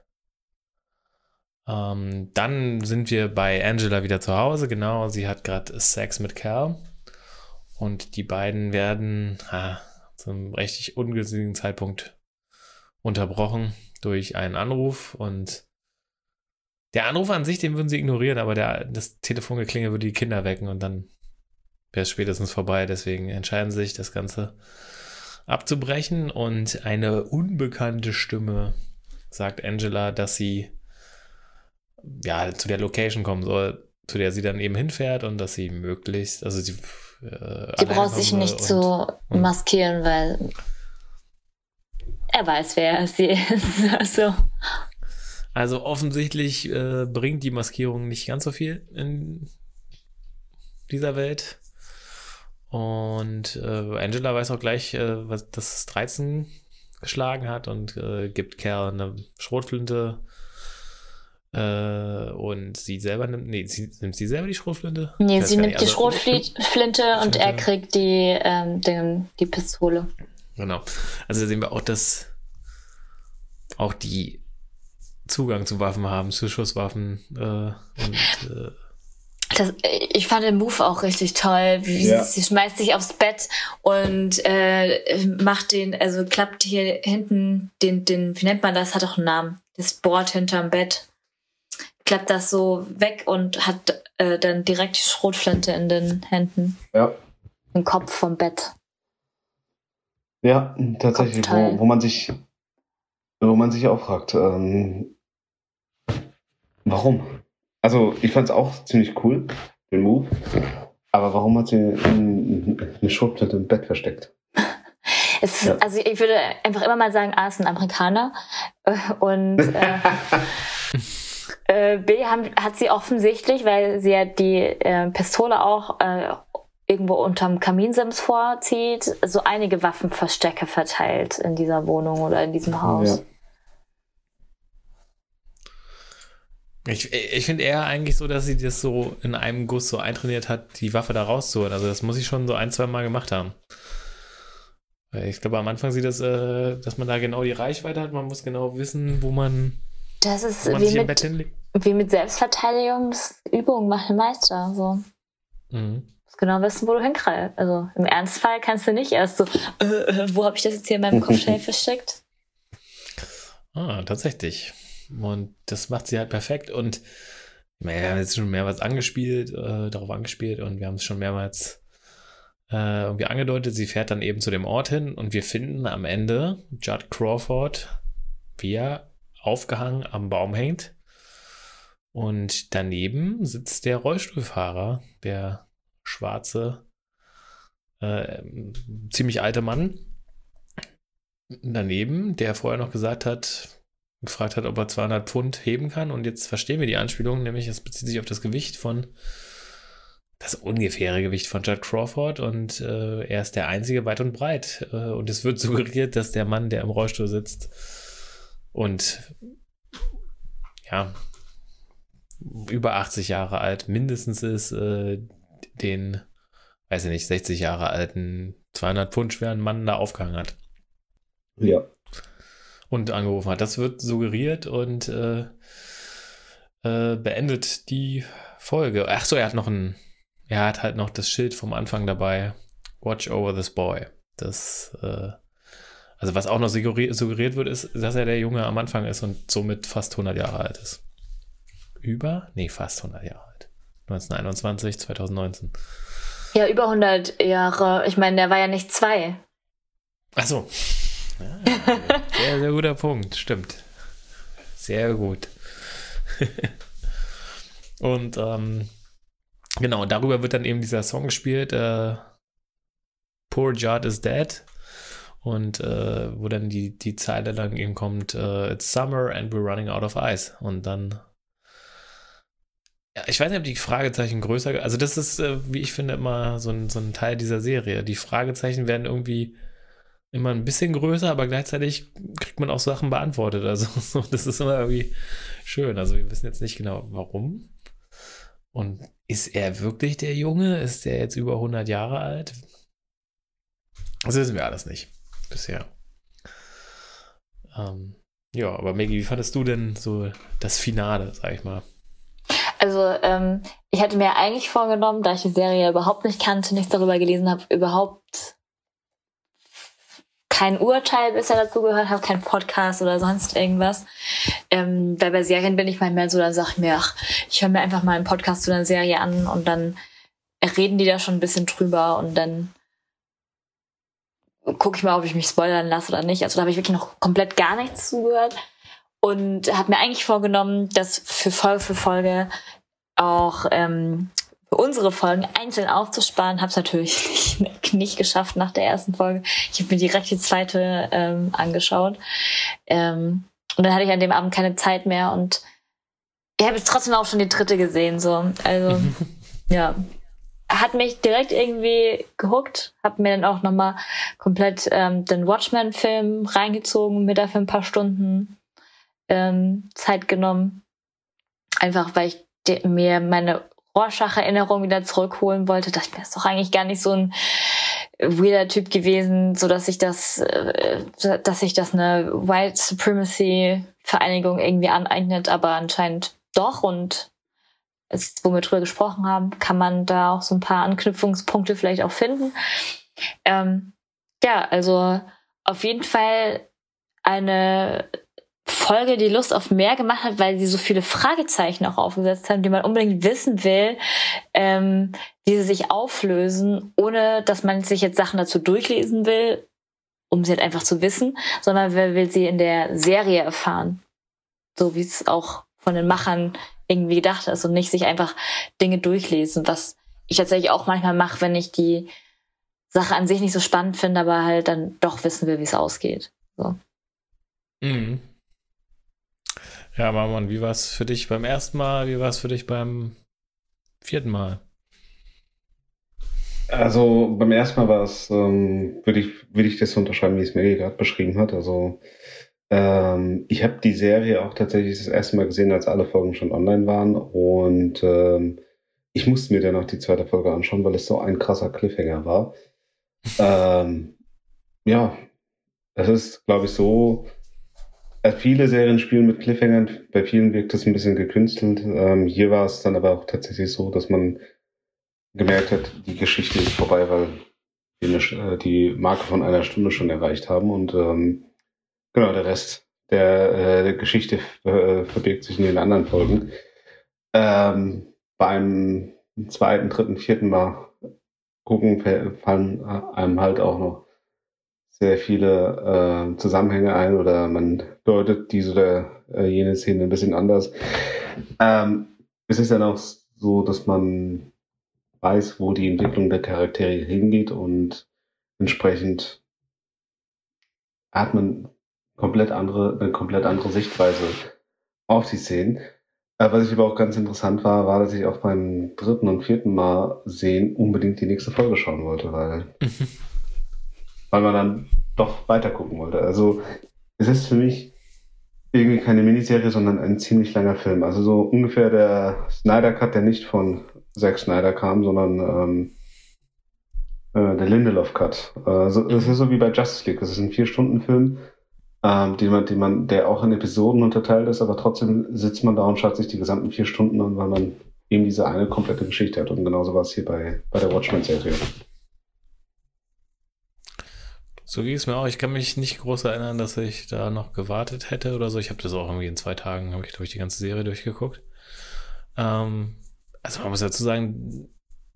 ähm, dann sind wir bei Angela wieder zu Hause. Genau, sie hat gerade Sex mit Cal. Und die beiden werden ah, zum richtig ungünstigen Zeitpunkt unterbrochen durch einen Anruf. Und der Anruf an sich, den würden sie ignorieren, aber der, das Telefongeklingel würde die Kinder wecken und dann wäre es spätestens vorbei. Deswegen entscheiden sie sich, das Ganze abzubrechen und eine unbekannte Stimme sagt Angela, dass sie ja zu der Location kommen soll, zu der sie dann eben hinfährt und dass sie möglichst, also sie äh, Sie braucht sich nicht zu und- maskieren, weil er weiß, wer sie ist. (laughs) Also, Also offensichtlich äh, bringt die Maskierung nicht ganz so viel in dieser Welt. Und äh, Angela weiß auch gleich, äh, was, dass es 13 geschlagen hat und äh, gibt Kerl eine Schrotflinte. Äh, und sie selber nimmt, nee, sie, nimmt sie selber die Schrotflinte? nee, sie nimmt die also- Schrotflinte und er Flinte. kriegt die, ähm, den, die Pistole. Genau. Also da sehen wir auch, dass auch die Zugang zu Waffen haben, zu Schusswaffen äh, und äh, Das, ich fand den Move auch richtig toll. Wie Ja. Sie schmeißt sich aufs Bett und äh, macht den, also klappt hier hinten den, den, wie nennt man das? Hat auch einen Namen. Das Board hinterm Bett. Klappt das so weg und hat äh, dann direkt die Schrotflinte in den Händen. Ja. Im Kopf vom Bett. Ja, tatsächlich, wo, wo man sich, wo man sich auch fragt, ähm, warum? Also ich fand es auch ziemlich cool, den Move. Aber warum hat sie ein- eine Schrotflinte im Bett versteckt? (laughs) Es, Ja. Also ich würde einfach immer mal sagen, A ist ein Amerikaner (laughs) und äh, äh, B haben, hat sie offensichtlich, weil sie ja die äh, Pistole auch äh, irgendwo unterm Kaminsims vorzieht, so einige Waffenverstecke verteilt in dieser Wohnung oder in diesem Haus. Ja. Ich, ich finde eher eigentlich so, dass sie das so in einem Guss so eintrainiert hat, die Waffe da rauszuholen. Also das muss ich schon so ein, zwei Mal gemacht haben. Ich glaube, am Anfang sieht das, äh, dass man da genau die Reichweite hat. Man muss genau wissen, wo man, Das ist wo man wie sich im Bett mit, hinlegt. wie mit Selbstverteidigung, das Übung macht den Meister. So. Mhm. Du musst genau wissen, wo du hinkreist. Also im Ernstfall kannst du nicht erst so, äh, äh, wo habe ich das jetzt hier in meinem Kopfteil (laughs) versteckt? Ah, tatsächlich. Und das macht sie halt perfekt. Und wir haben jetzt schon mehrmals angespielt, äh, darauf angespielt und wir haben es schon mehrmals äh, irgendwie angedeutet. Sie fährt dann eben zu dem Ort hin und wir finden am Ende Judd Crawford, wie er aufgehangen am Baum hängt. Und daneben sitzt der Rollstuhlfahrer, der schwarze, äh, ziemlich alte Mann. Daneben, der vorher noch gesagt hat, gefragt hat, ob er 200 Pfund heben kann. Und jetzt verstehen wir die Anspielung, nämlich es bezieht sich auf das Gewicht von, das ungefähre Gewicht von Judd Crawford. Und äh, er ist der einzige weit und breit. Äh, und es wird suggeriert, dass der Mann, der im Rollstuhl sitzt und ja, über 80 Jahre alt mindestens ist, äh, den, weiß ich nicht, 60 Jahre alten, 200 Pfund schweren Mann da aufgehangen hat Ja. Und angerufen hat. Das wird suggeriert und äh, äh, beendet die Folge. Ach so, er hat noch ein, er hat halt noch das Schild vom Anfang dabei. Watch over this boy. Das, äh, also was auch noch suggeriert, suggeriert wird, ist, dass er der Junge am Anfang ist und somit fast 100 Jahre alt ist. Über? Nee, fast 100 Jahre alt. 1921, 2019. Ja, über 100 Jahre. Ich meine, der war ja nicht zwei. Ach so. Ja, sehr, sehr guter Punkt. Stimmt. Sehr gut. (laughs) Und ähm, genau, darüber wird dann eben dieser Song gespielt. Äh, Poor Judd is dead. Und äh, wo dann die, die Zeile dann eben kommt, uh, It's summer and we're running out of ice. Und dann ich weiß nicht, ob die Fragezeichen größer, also das ist, äh, wie ich finde, immer so ein, so ein Teil dieser Serie. Die Fragezeichen werden irgendwie immer ein bisschen größer, aber gleichzeitig kriegt man auch Sachen beantwortet. Also (laughs) das ist immer irgendwie schön. Also wir wissen jetzt nicht genau, warum. Und ist er wirklich der Junge? Ist der jetzt über 100 Jahre alt? Das wissen wir alles nicht bisher. Ähm, ja, aber Maggie, wie fandest du denn so das Finale, sag ich mal? Also ähm, ich hatte mir eigentlich vorgenommen, da ich die Serie überhaupt nicht kannte, nichts darüber gelesen habe, überhaupt kein Urteil bisher dazu gehört habe, kein Podcast oder sonst irgendwas. Ähm, weil bei Serien bin ich manchmal so, dann sage ich mir, ach, ich höre mir einfach mal einen Podcast zu einer Serie an und dann reden die da schon ein bisschen drüber und dann gucke ich mal, ob ich mich spoilern lasse oder nicht. Also da habe ich wirklich noch komplett gar nichts zugehört und habe mir eigentlich vorgenommen, das für Folge für Folge auch ähm, für unsere Folgen einzeln aufzusparen. Habe es natürlich nicht, nicht, geschafft nach der ersten Folge. Ich habe mir direkt die zweite ähm, angeschaut ähm, und dann hatte ich an dem Abend keine Zeit mehr und ich habe jetzt trotzdem auch schon die dritte gesehen. So, also (laughs) ja, hat mich direkt irgendwie gehuckt, habe mir dann auch nochmal komplett ähm, den Watchmen-Film reingezogen, mir dafür ein paar Stunden ähm, Zeit genommen. Einfach weil ich mir meine Rorschach-Erinnerung wieder zurückholen wollte. Dachte ich mir, ist doch eigentlich gar nicht so ein weirder Typ gewesen, so dass sich das, äh, dass sich das eine White Supremacy Vereinigung irgendwie aneignet, aber anscheinend doch und es, wo wir drüber gesprochen haben, kann man da auch so ein paar Anknüpfungspunkte vielleicht auch finden. Ähm, ja, also auf jeden Fall eine Folge, die Lust auf mehr gemacht hat, weil sie so viele Fragezeichen auch aufgesetzt haben, die man unbedingt wissen will, ähm, wie sie sich auflösen, ohne dass man sich jetzt Sachen dazu durchlesen will, um sie halt einfach zu wissen, sondern man will sie in der Serie erfahren. So wie es auch von den Machern irgendwie gedacht ist und nicht sich einfach Dinge durchlesen, was ich tatsächlich auch manchmal mache, wenn ich die Sache an sich nicht so spannend finde, aber halt dann doch wissen will, wie es ausgeht. So. Mhm. Ja, Marmon, wie war es für dich beim ersten Mal? Wie war es für dich beim vierten Mal? Also beim ersten Mal war es, ähm, würde ich, würde ich das so unterschreiben, wie es Maggie gerade beschrieben hat. Also ähm, ich habe die Serie auch tatsächlich das erste Mal gesehen, als alle Folgen schon online waren. Und ähm, ich musste mir dann noch die zweite Folge anschauen, weil es so ein krasser Cliffhanger war. (laughs) ähm, ja, es ist, glaube ich, so, viele Serien spielen mit Cliffhangern, bei vielen wirkt es ein bisschen gekünstelt. Ähm, hier war es dann aber auch tatsächlich so, dass man gemerkt hat, die Geschichte ist vorbei, weil wir äh, die Marke von einer Stunde schon erreicht haben und ähm, genau der Rest der, äh, der Geschichte äh, verbirgt sich in den anderen Folgen. Ähm, beim zweiten, dritten, vierten Mal gucken fallen einem halt auch noch sehr viele äh, Zusammenhänge ein oder man deutet diese oder äh, jene Szene ein bisschen anders. Ähm, es ist dann auch so, dass man weiß, wo die Entwicklung der Charaktere hingeht und entsprechend hat man komplett andere, eine komplett andere Sichtweise auf die Szenen. Äh, was ich aber auch ganz interessant war, war, dass ich auch beim dritten und vierten Mal sehen unbedingt die nächste Folge schauen wollte, weil weil man dann doch weiter gucken wollte. Also es ist für mich irgendwie keine Miniserie, sondern ein ziemlich langer Film. Also so ungefähr der Snyder Cut, der nicht von Zack Snyder kam, sondern ähm, äh, der Lindelof Cut. Also es ist so wie bei Justice League. Das ist ein vier Stunden Film, ähm, die man, die man, der auch in Episoden unterteilt ist, aber trotzdem sitzt man da und schaut sich die gesamten vier Stunden an, weil man eben diese eine komplette Geschichte hat. Und genauso war es hier bei, bei der Watchmen-Serie. So ging es mir auch. Ich kann mich nicht groß erinnern, dass ich da noch gewartet hätte oder so. Ich habe das auch irgendwie in zwei Tagen, habe ich, glaube ich, die ganze Serie durchgeguckt. Ähm, also man muss dazu sagen,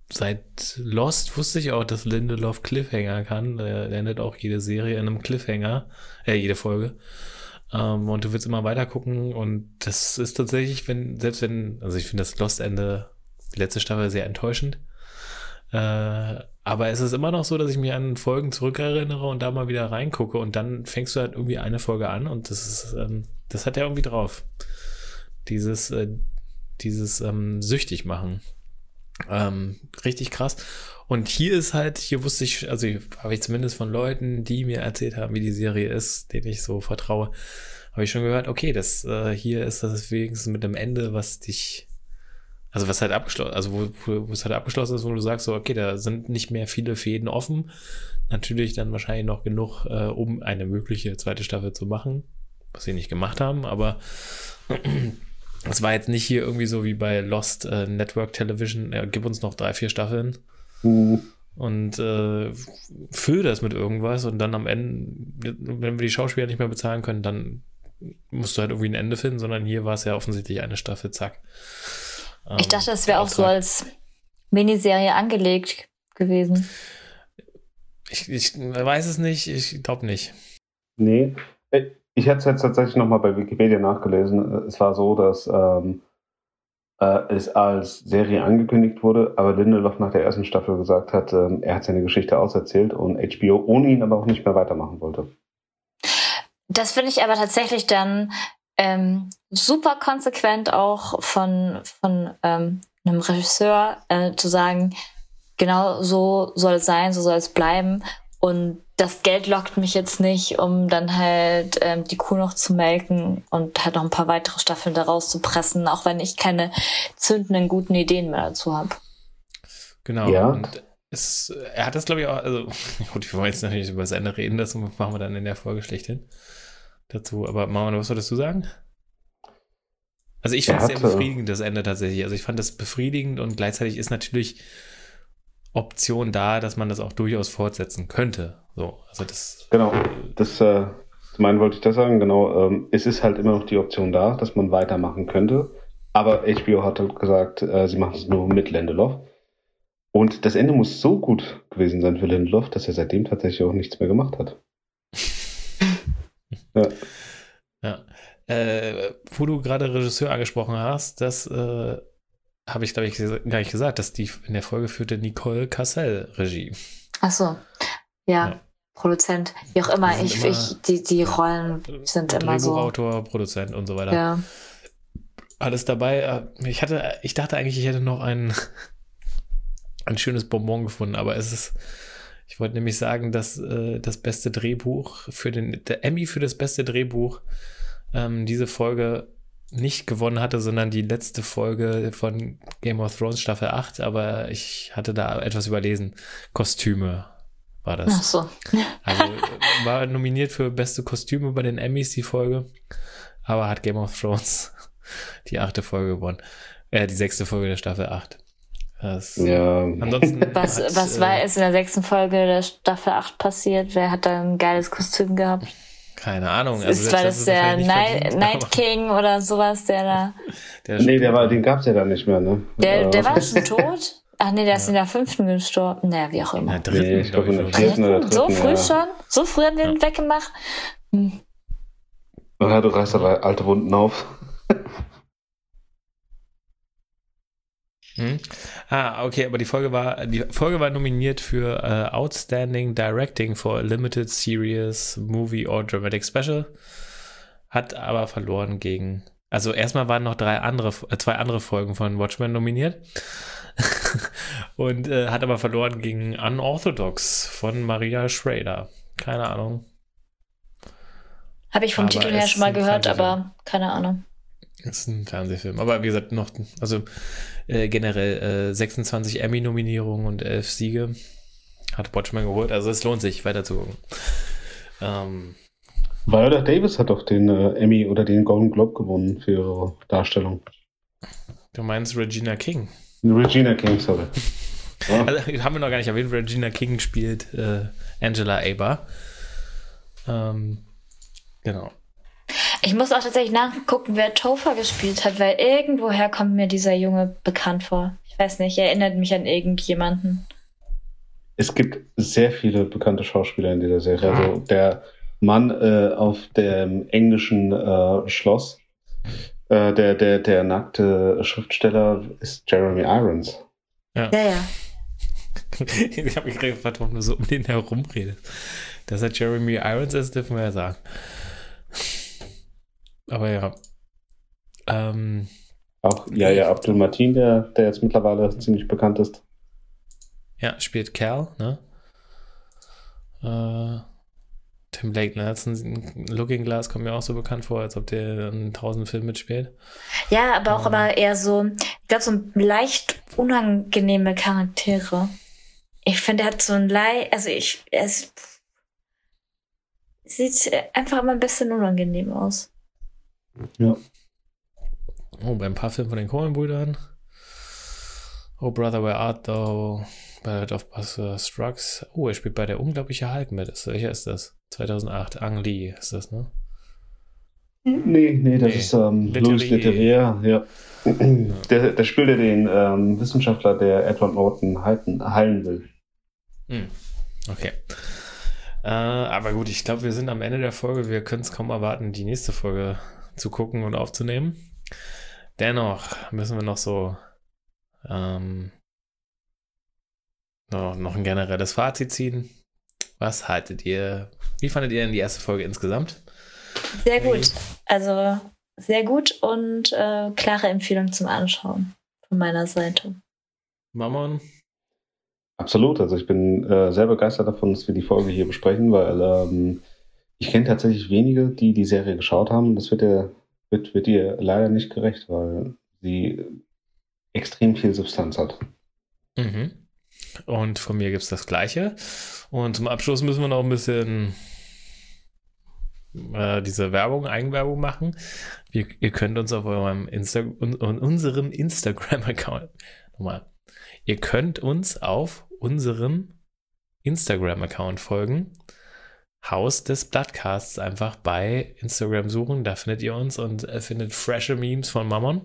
seit Lost wusste ich auch, dass Lindelof Cliffhanger kann. Er endet auch jede Serie in einem Cliffhanger, äh, jede Folge. Ähm, und du willst immer weiter gucken und das ist tatsächlich, wenn, selbst wenn, also ich finde das Lost-Ende, die letzte Staffel sehr enttäuschend. Äh, aber es ist immer noch so, dass ich mir an Folgen zurückerinnere und da mal wieder reingucke und dann fängst du halt irgendwie eine Folge an und das ist, ähm, das hat er irgendwie drauf. Dieses, äh, dieses ähm, süchtig machen. Ähm, richtig krass. Und hier ist halt, hier wusste ich, also habe ich zumindest von Leuten, die mir erzählt haben, wie die Serie ist, denen ich so vertraue, habe ich schon gehört, okay, das äh, hier ist das wenigstens mit einem Ende, was dich, also was halt abgeschlossen, also wo, wo, wo es halt abgeschlossen ist, wo du sagst, so, okay, da sind nicht mehr viele Fäden offen. Natürlich dann wahrscheinlich noch genug, äh, um eine mögliche zweite Staffel zu machen, was sie nicht gemacht haben, aber (clears throat) es war jetzt nicht hier irgendwie so wie bei Lost äh, Network Television, ja, gib uns noch drei, vier Staffeln. Mhm. Und äh, füll das mit irgendwas und dann am Ende, wenn wir die Schauspieler nicht mehr bezahlen können, dann musst du halt irgendwie ein Ende finden, sondern hier war es ja offensichtlich eine Staffel, zack. Ähm, ich dachte, es wäre auch so als Miniserie angelegt gewesen. Ich, ich weiß es nicht, ich glaube nicht. Nee, ich hätte es jetzt tatsächlich nochmal bei Wikipedia nachgelesen. Es war so, dass ähm, äh, es als Serie angekündigt wurde, aber Lindelof nach der ersten Staffel gesagt hat, äh, er hat seine Geschichte auserzählt und HBO ohne ihn aber auch nicht mehr weitermachen wollte. Das finde ich aber tatsächlich dann ähm, super konsequent auch von, von ähm, einem Regisseur äh, zu sagen, genau so soll es sein, so soll es bleiben. Und das Geld lockt mich jetzt nicht, um dann halt ähm, die Kuh noch zu melken und halt noch ein paar weitere Staffeln daraus zu pressen, auch wenn ich keine zündenden guten Ideen mehr dazu habe. Genau. Ja. Und es, er hat das, glaube ich, auch, also (laughs) gut, wir wollen jetzt natürlich über das Ende reden, das machen wir dann in der Folge schlechthin dazu. Aber Mama, was wolltest du sagen? Also ich finde es sehr befriedigend, das Ende tatsächlich. Also ich fand das befriedigend und gleichzeitig ist natürlich Option da, dass man das auch durchaus fortsetzen könnte. So, also das. Genau, das äh, meinen wollte ich das sagen. Genau, ähm, es ist halt immer noch die Option da, dass man weitermachen könnte. Aber HBO hat halt gesagt, äh, sie machen es nur mit Lindelof. Und das Ende muss so gut gewesen sein für Lindelof, dass er seitdem tatsächlich auch nichts mehr gemacht hat. Ja. ja. Äh, wo du gerade Regisseur angesprochen hast, das äh, habe ich, glaube ich, gar nicht gesagt, dass die in der Folge führte Nicole Cassell Regie. Ach so, ja. ja. Produzent, wie auch immer. Ich, immer ich, die, die Rollen sind immer so. Autor, Produzent und so weiter. Ja. Alles dabei. Ich hatte, ich dachte eigentlich, ich hätte noch ein, (laughs) ein schönes Bonbon gefunden, aber es ist, ich wollte nämlich sagen, dass äh, das beste Drehbuch für den, der Emmy für das beste Drehbuch ähm, diese Folge nicht gewonnen hatte, sondern die letzte Folge von Game of Thrones Staffel 8, aber ich hatte da etwas überlesen. Kostüme war das. Ach so. Also (laughs) war nominiert für beste Kostüme bei den Emmys die Folge, aber hat Game of Thrones (laughs) die achte Folge gewonnen. Äh, die sechste Folge der Staffel 8. Das, ja. Ansonsten (laughs) was, hat, was war äh, es in der sechsten Folge der Staffel 8 passiert? Wer hat da ein geiles Kostüm gehabt? Keine Ahnung. Also ist, war das, der Night, Night King oder sowas, der da. (laughs) Der nee, der war, den gab's ja dann nicht mehr, ne? Der, der war schon (laughs) tot? Ach nee, der ist in der fünften gestorben. Naja, wie auch immer. In der dritten, nee, ich glaube, in der vierten oder dritten. So früh ja. schon? So früh haben wir den ja. weggemacht? Hm. Ja, du reißt da alte Wunden auf. Hm. Ah, okay, aber die Folge war, die Folge war nominiert für uh, Outstanding Directing for a Limited Series, Movie or Dramatic Special. Hat aber verloren gegen. Also erstmal waren noch drei andere, äh, zwei andere Folgen von Watchmen nominiert. (laughs) Und äh, hat aber verloren gegen Unorthodox von Maria Schrader. Keine Ahnung. Habe ich vom aber Titel her schon mal gehört, aber keine Ahnung. Ist ein Fernsehfilm. Aber wie gesagt, noch, also äh, generell äh, 26 Emmy-Nominierungen und 11 Siege hat Watchmen geholt. Also es lohnt sich, weiter zu gucken. Ähm, Viola Davis hat doch den äh, Emmy oder den Golden Globe gewonnen für ihre Darstellung. Du meinst Regina King? Regina King, sorry. (laughs) Ja. Also, haben wir noch gar nicht erwähnt. Regina King spielt äh, Angela Aber. Ähm, genau. Ich muss auch tatsächlich nachgucken, wer Topher gespielt hat, weil irgendwoher kommt mir dieser Junge bekannt vor. Ich weiß nicht, er erinnert mich an irgendjemanden. Es gibt sehr viele bekannte Schauspieler in dieser Serie. Also der Mann äh, auf dem englischen äh, Schloss, äh, der, der, der nackte Schriftsteller ist Jeremy Irons. Ja, ja. ja. (laughs) ich habe mich gerade gefragt, warum du so um den herum redest. Dass er Jeremy Irons ist, dürfen wir ja sagen. Aber ja. Ähm, Auch ja, ja, Abdul Martin, der, der jetzt mittlerweile ziemlich bekannt ist. Ja, spielt Cal, ne? Äh, Tim Blake Nelson, Looking Glass kommt mir auch so bekannt vor, als ob der in tausend Filmen mitspielt. Ja, aber auch ähm, aber eher so, ich glaube, so leicht unangenehme Charaktere. Ich finde, er hat so ein leicht, also ich, es sieht einfach immer ein bisschen unangenehm aus. Ja. Oh, bei ein paar Filmen von den Coen-Brüdern. Oh, Brother, Where Art Thou? Ballad of Buster Strucks. Oh, er spielt bei der unglaubliche Hulk mit. Welcher ist das? 2008. Ang Lee ist das, ne? Nee, nee, das nee. ist ähm, Louis Leterrier, ja. Der, der spielt ja den ähm, Wissenschaftler, der Edward Norton halten, heilen will. Hm. Okay. Äh, aber gut, ich glaube, wir sind am Ende der Folge. Wir können es kaum erwarten, die nächste Folge zu gucken und aufzunehmen. Dennoch müssen wir noch so ähm, noch, noch ein generelles Fazit ziehen. Was haltet ihr? Wie fandet ihr denn die erste Folge insgesamt? Sehr gut. Also sehr gut und äh, klare Empfehlung zum Anschauen von meiner Seite. Mammon? Absolut. Also ich bin äh, sehr begeistert davon, dass wir die Folge hier besprechen, weil ähm, ich kenne tatsächlich wenige, die die Serie geschaut haben. Das wird, dir, wird, wird ihr leider nicht gerecht, weil sie extrem viel Substanz hat. Mhm. Und von mir gibt es das Gleiche. Und zum Abschluss müssen wir noch ein bisschen äh, diese Werbung, Eigenwerbung machen. Wir, ihr könnt uns auf eurem Insta un, unserem Instagram-Account nochmal. Ihr könnt uns auf unserem Instagram-Account folgen. Haus des Bloodcasts einfach bei Instagram suchen. Da findet ihr uns und äh, findet frische Memes von Mammon.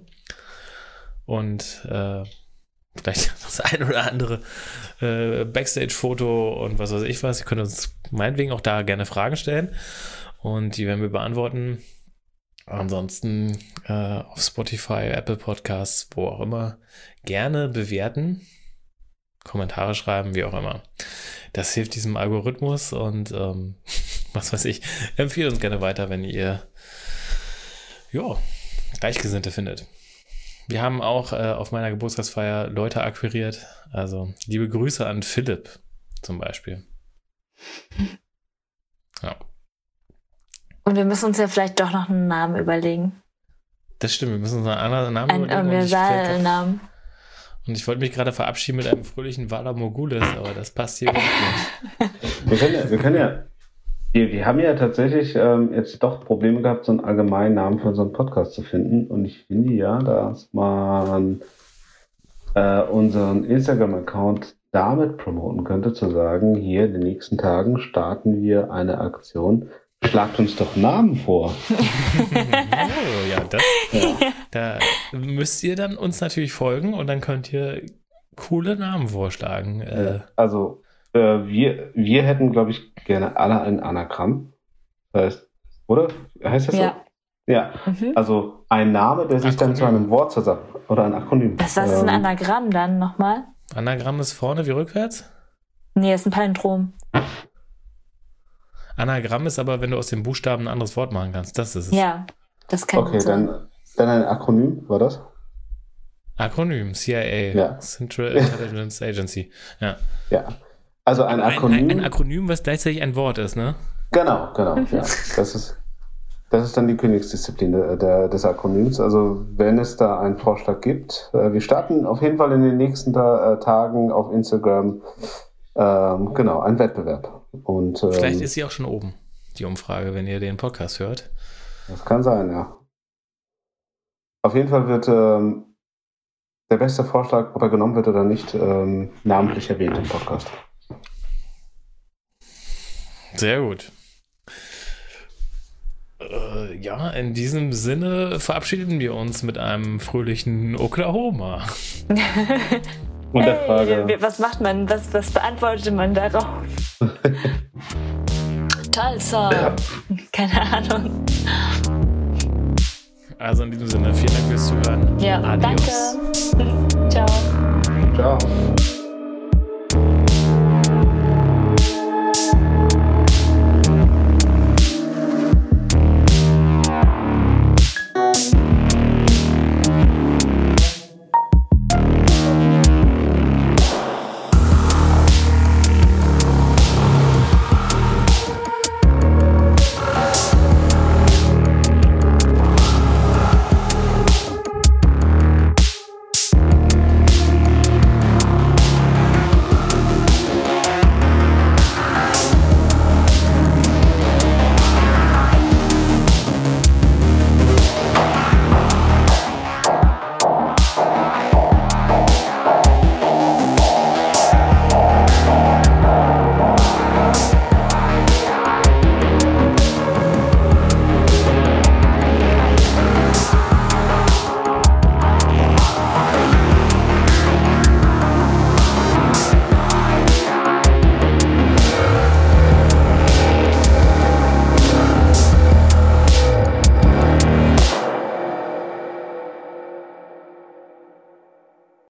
Und äh, vielleicht (laughs) das ein oder andere äh, Backstage-Foto und was weiß ich was. Ihr könnt uns meinetwegen auch da gerne Fragen stellen und die werden wir beantworten. Ansonsten äh, auf Spotify, Apple Podcasts, wo auch immer, gerne bewerten, Kommentare schreiben, wie auch immer. Das hilft diesem Algorithmus und ähm, (laughs) was weiß ich, empfehle uns gerne weiter, wenn ihr ja, Gleichgesinnte findet. Wir haben auch äh, auf meiner Geburtstagsfeier Leute akquiriert. Also liebe Grüße an Philipp zum Beispiel. Ja. Und wir müssen uns ja vielleicht doch noch einen Namen überlegen. Das stimmt, wir müssen uns einen anderen Namen einen überlegen. Einen Universalnamen. Und ich wollte mich gerade verabschieden mit einem fröhlichen Vala Mogulis, aber das passt hier nicht. Wir können ja, wir können ja wir, wir haben ja tatsächlich ähm, jetzt doch Probleme gehabt, so einen allgemeinen Namen für unseren Podcast zu finden. Und ich finde ja, dass man äh, unseren Instagram-Account damit promoten könnte, zu sagen, hier in den nächsten Tagen starten wir eine Aktion. Schlagt uns doch Namen vor. (laughs) oh, ja, das, ja. Da müsst ihr dann uns natürlich folgen und dann könnt ihr coole Namen vorschlagen. Äh, also äh, wir, wir hätten, glaube ich, gerne alle ein Anagramm. Das heißt, oder? Heißt das ja. so? Ja. Mhm. Also ein Name, der sich Akronym. dann zu einem Wort zusammen. Oder ein Akronym. Was ist ähm, ein Anagramm dann nochmal? Anagramm ist vorne wie rückwärts? Nee, ist ein Palindrom. Anagramm ist aber, wenn du aus dem Buchstaben ein anderes Wort machen kannst. Das ist es. Ja, das kann Okay, dann, dann ein Akronym, war das? Akronym, CIA, ja. Central Intelligence Agency. Ja. Ja. Also ein Akronym. Ein, ein, Akronym, was gleichzeitig ein Wort ist, ne? Genau, genau. Ja. Das ist, das ist dann die Königsdisziplin der, der, des Akronyms. Also wenn es da einen Vorschlag gibt, äh, wir starten auf jeden Fall in den nächsten da, äh, Tagen auf Instagram ähm, genau einen Wettbewerb. Und ähm, vielleicht ist sie auch schon oben die Umfrage, wenn ihr den Podcast hört. Das kann sein, ja. Auf jeden Fall wird ähm, der beste Vorschlag, ob er genommen wird oder nicht, ähm, namentlich erwähnt im Podcast. Sehr gut. Äh, ja, in diesem Sinne verabschieden wir uns mit einem fröhlichen Oklahoma. (laughs) Und der Frage. Hey, was macht man, was, was beantwortet man darauf? (laughs) Tulsa. Keine Ahnung. Also in diesem Sinne, vielen Dank fürs Zuhören. Ja, Adios. danke. Ciao. Ciao.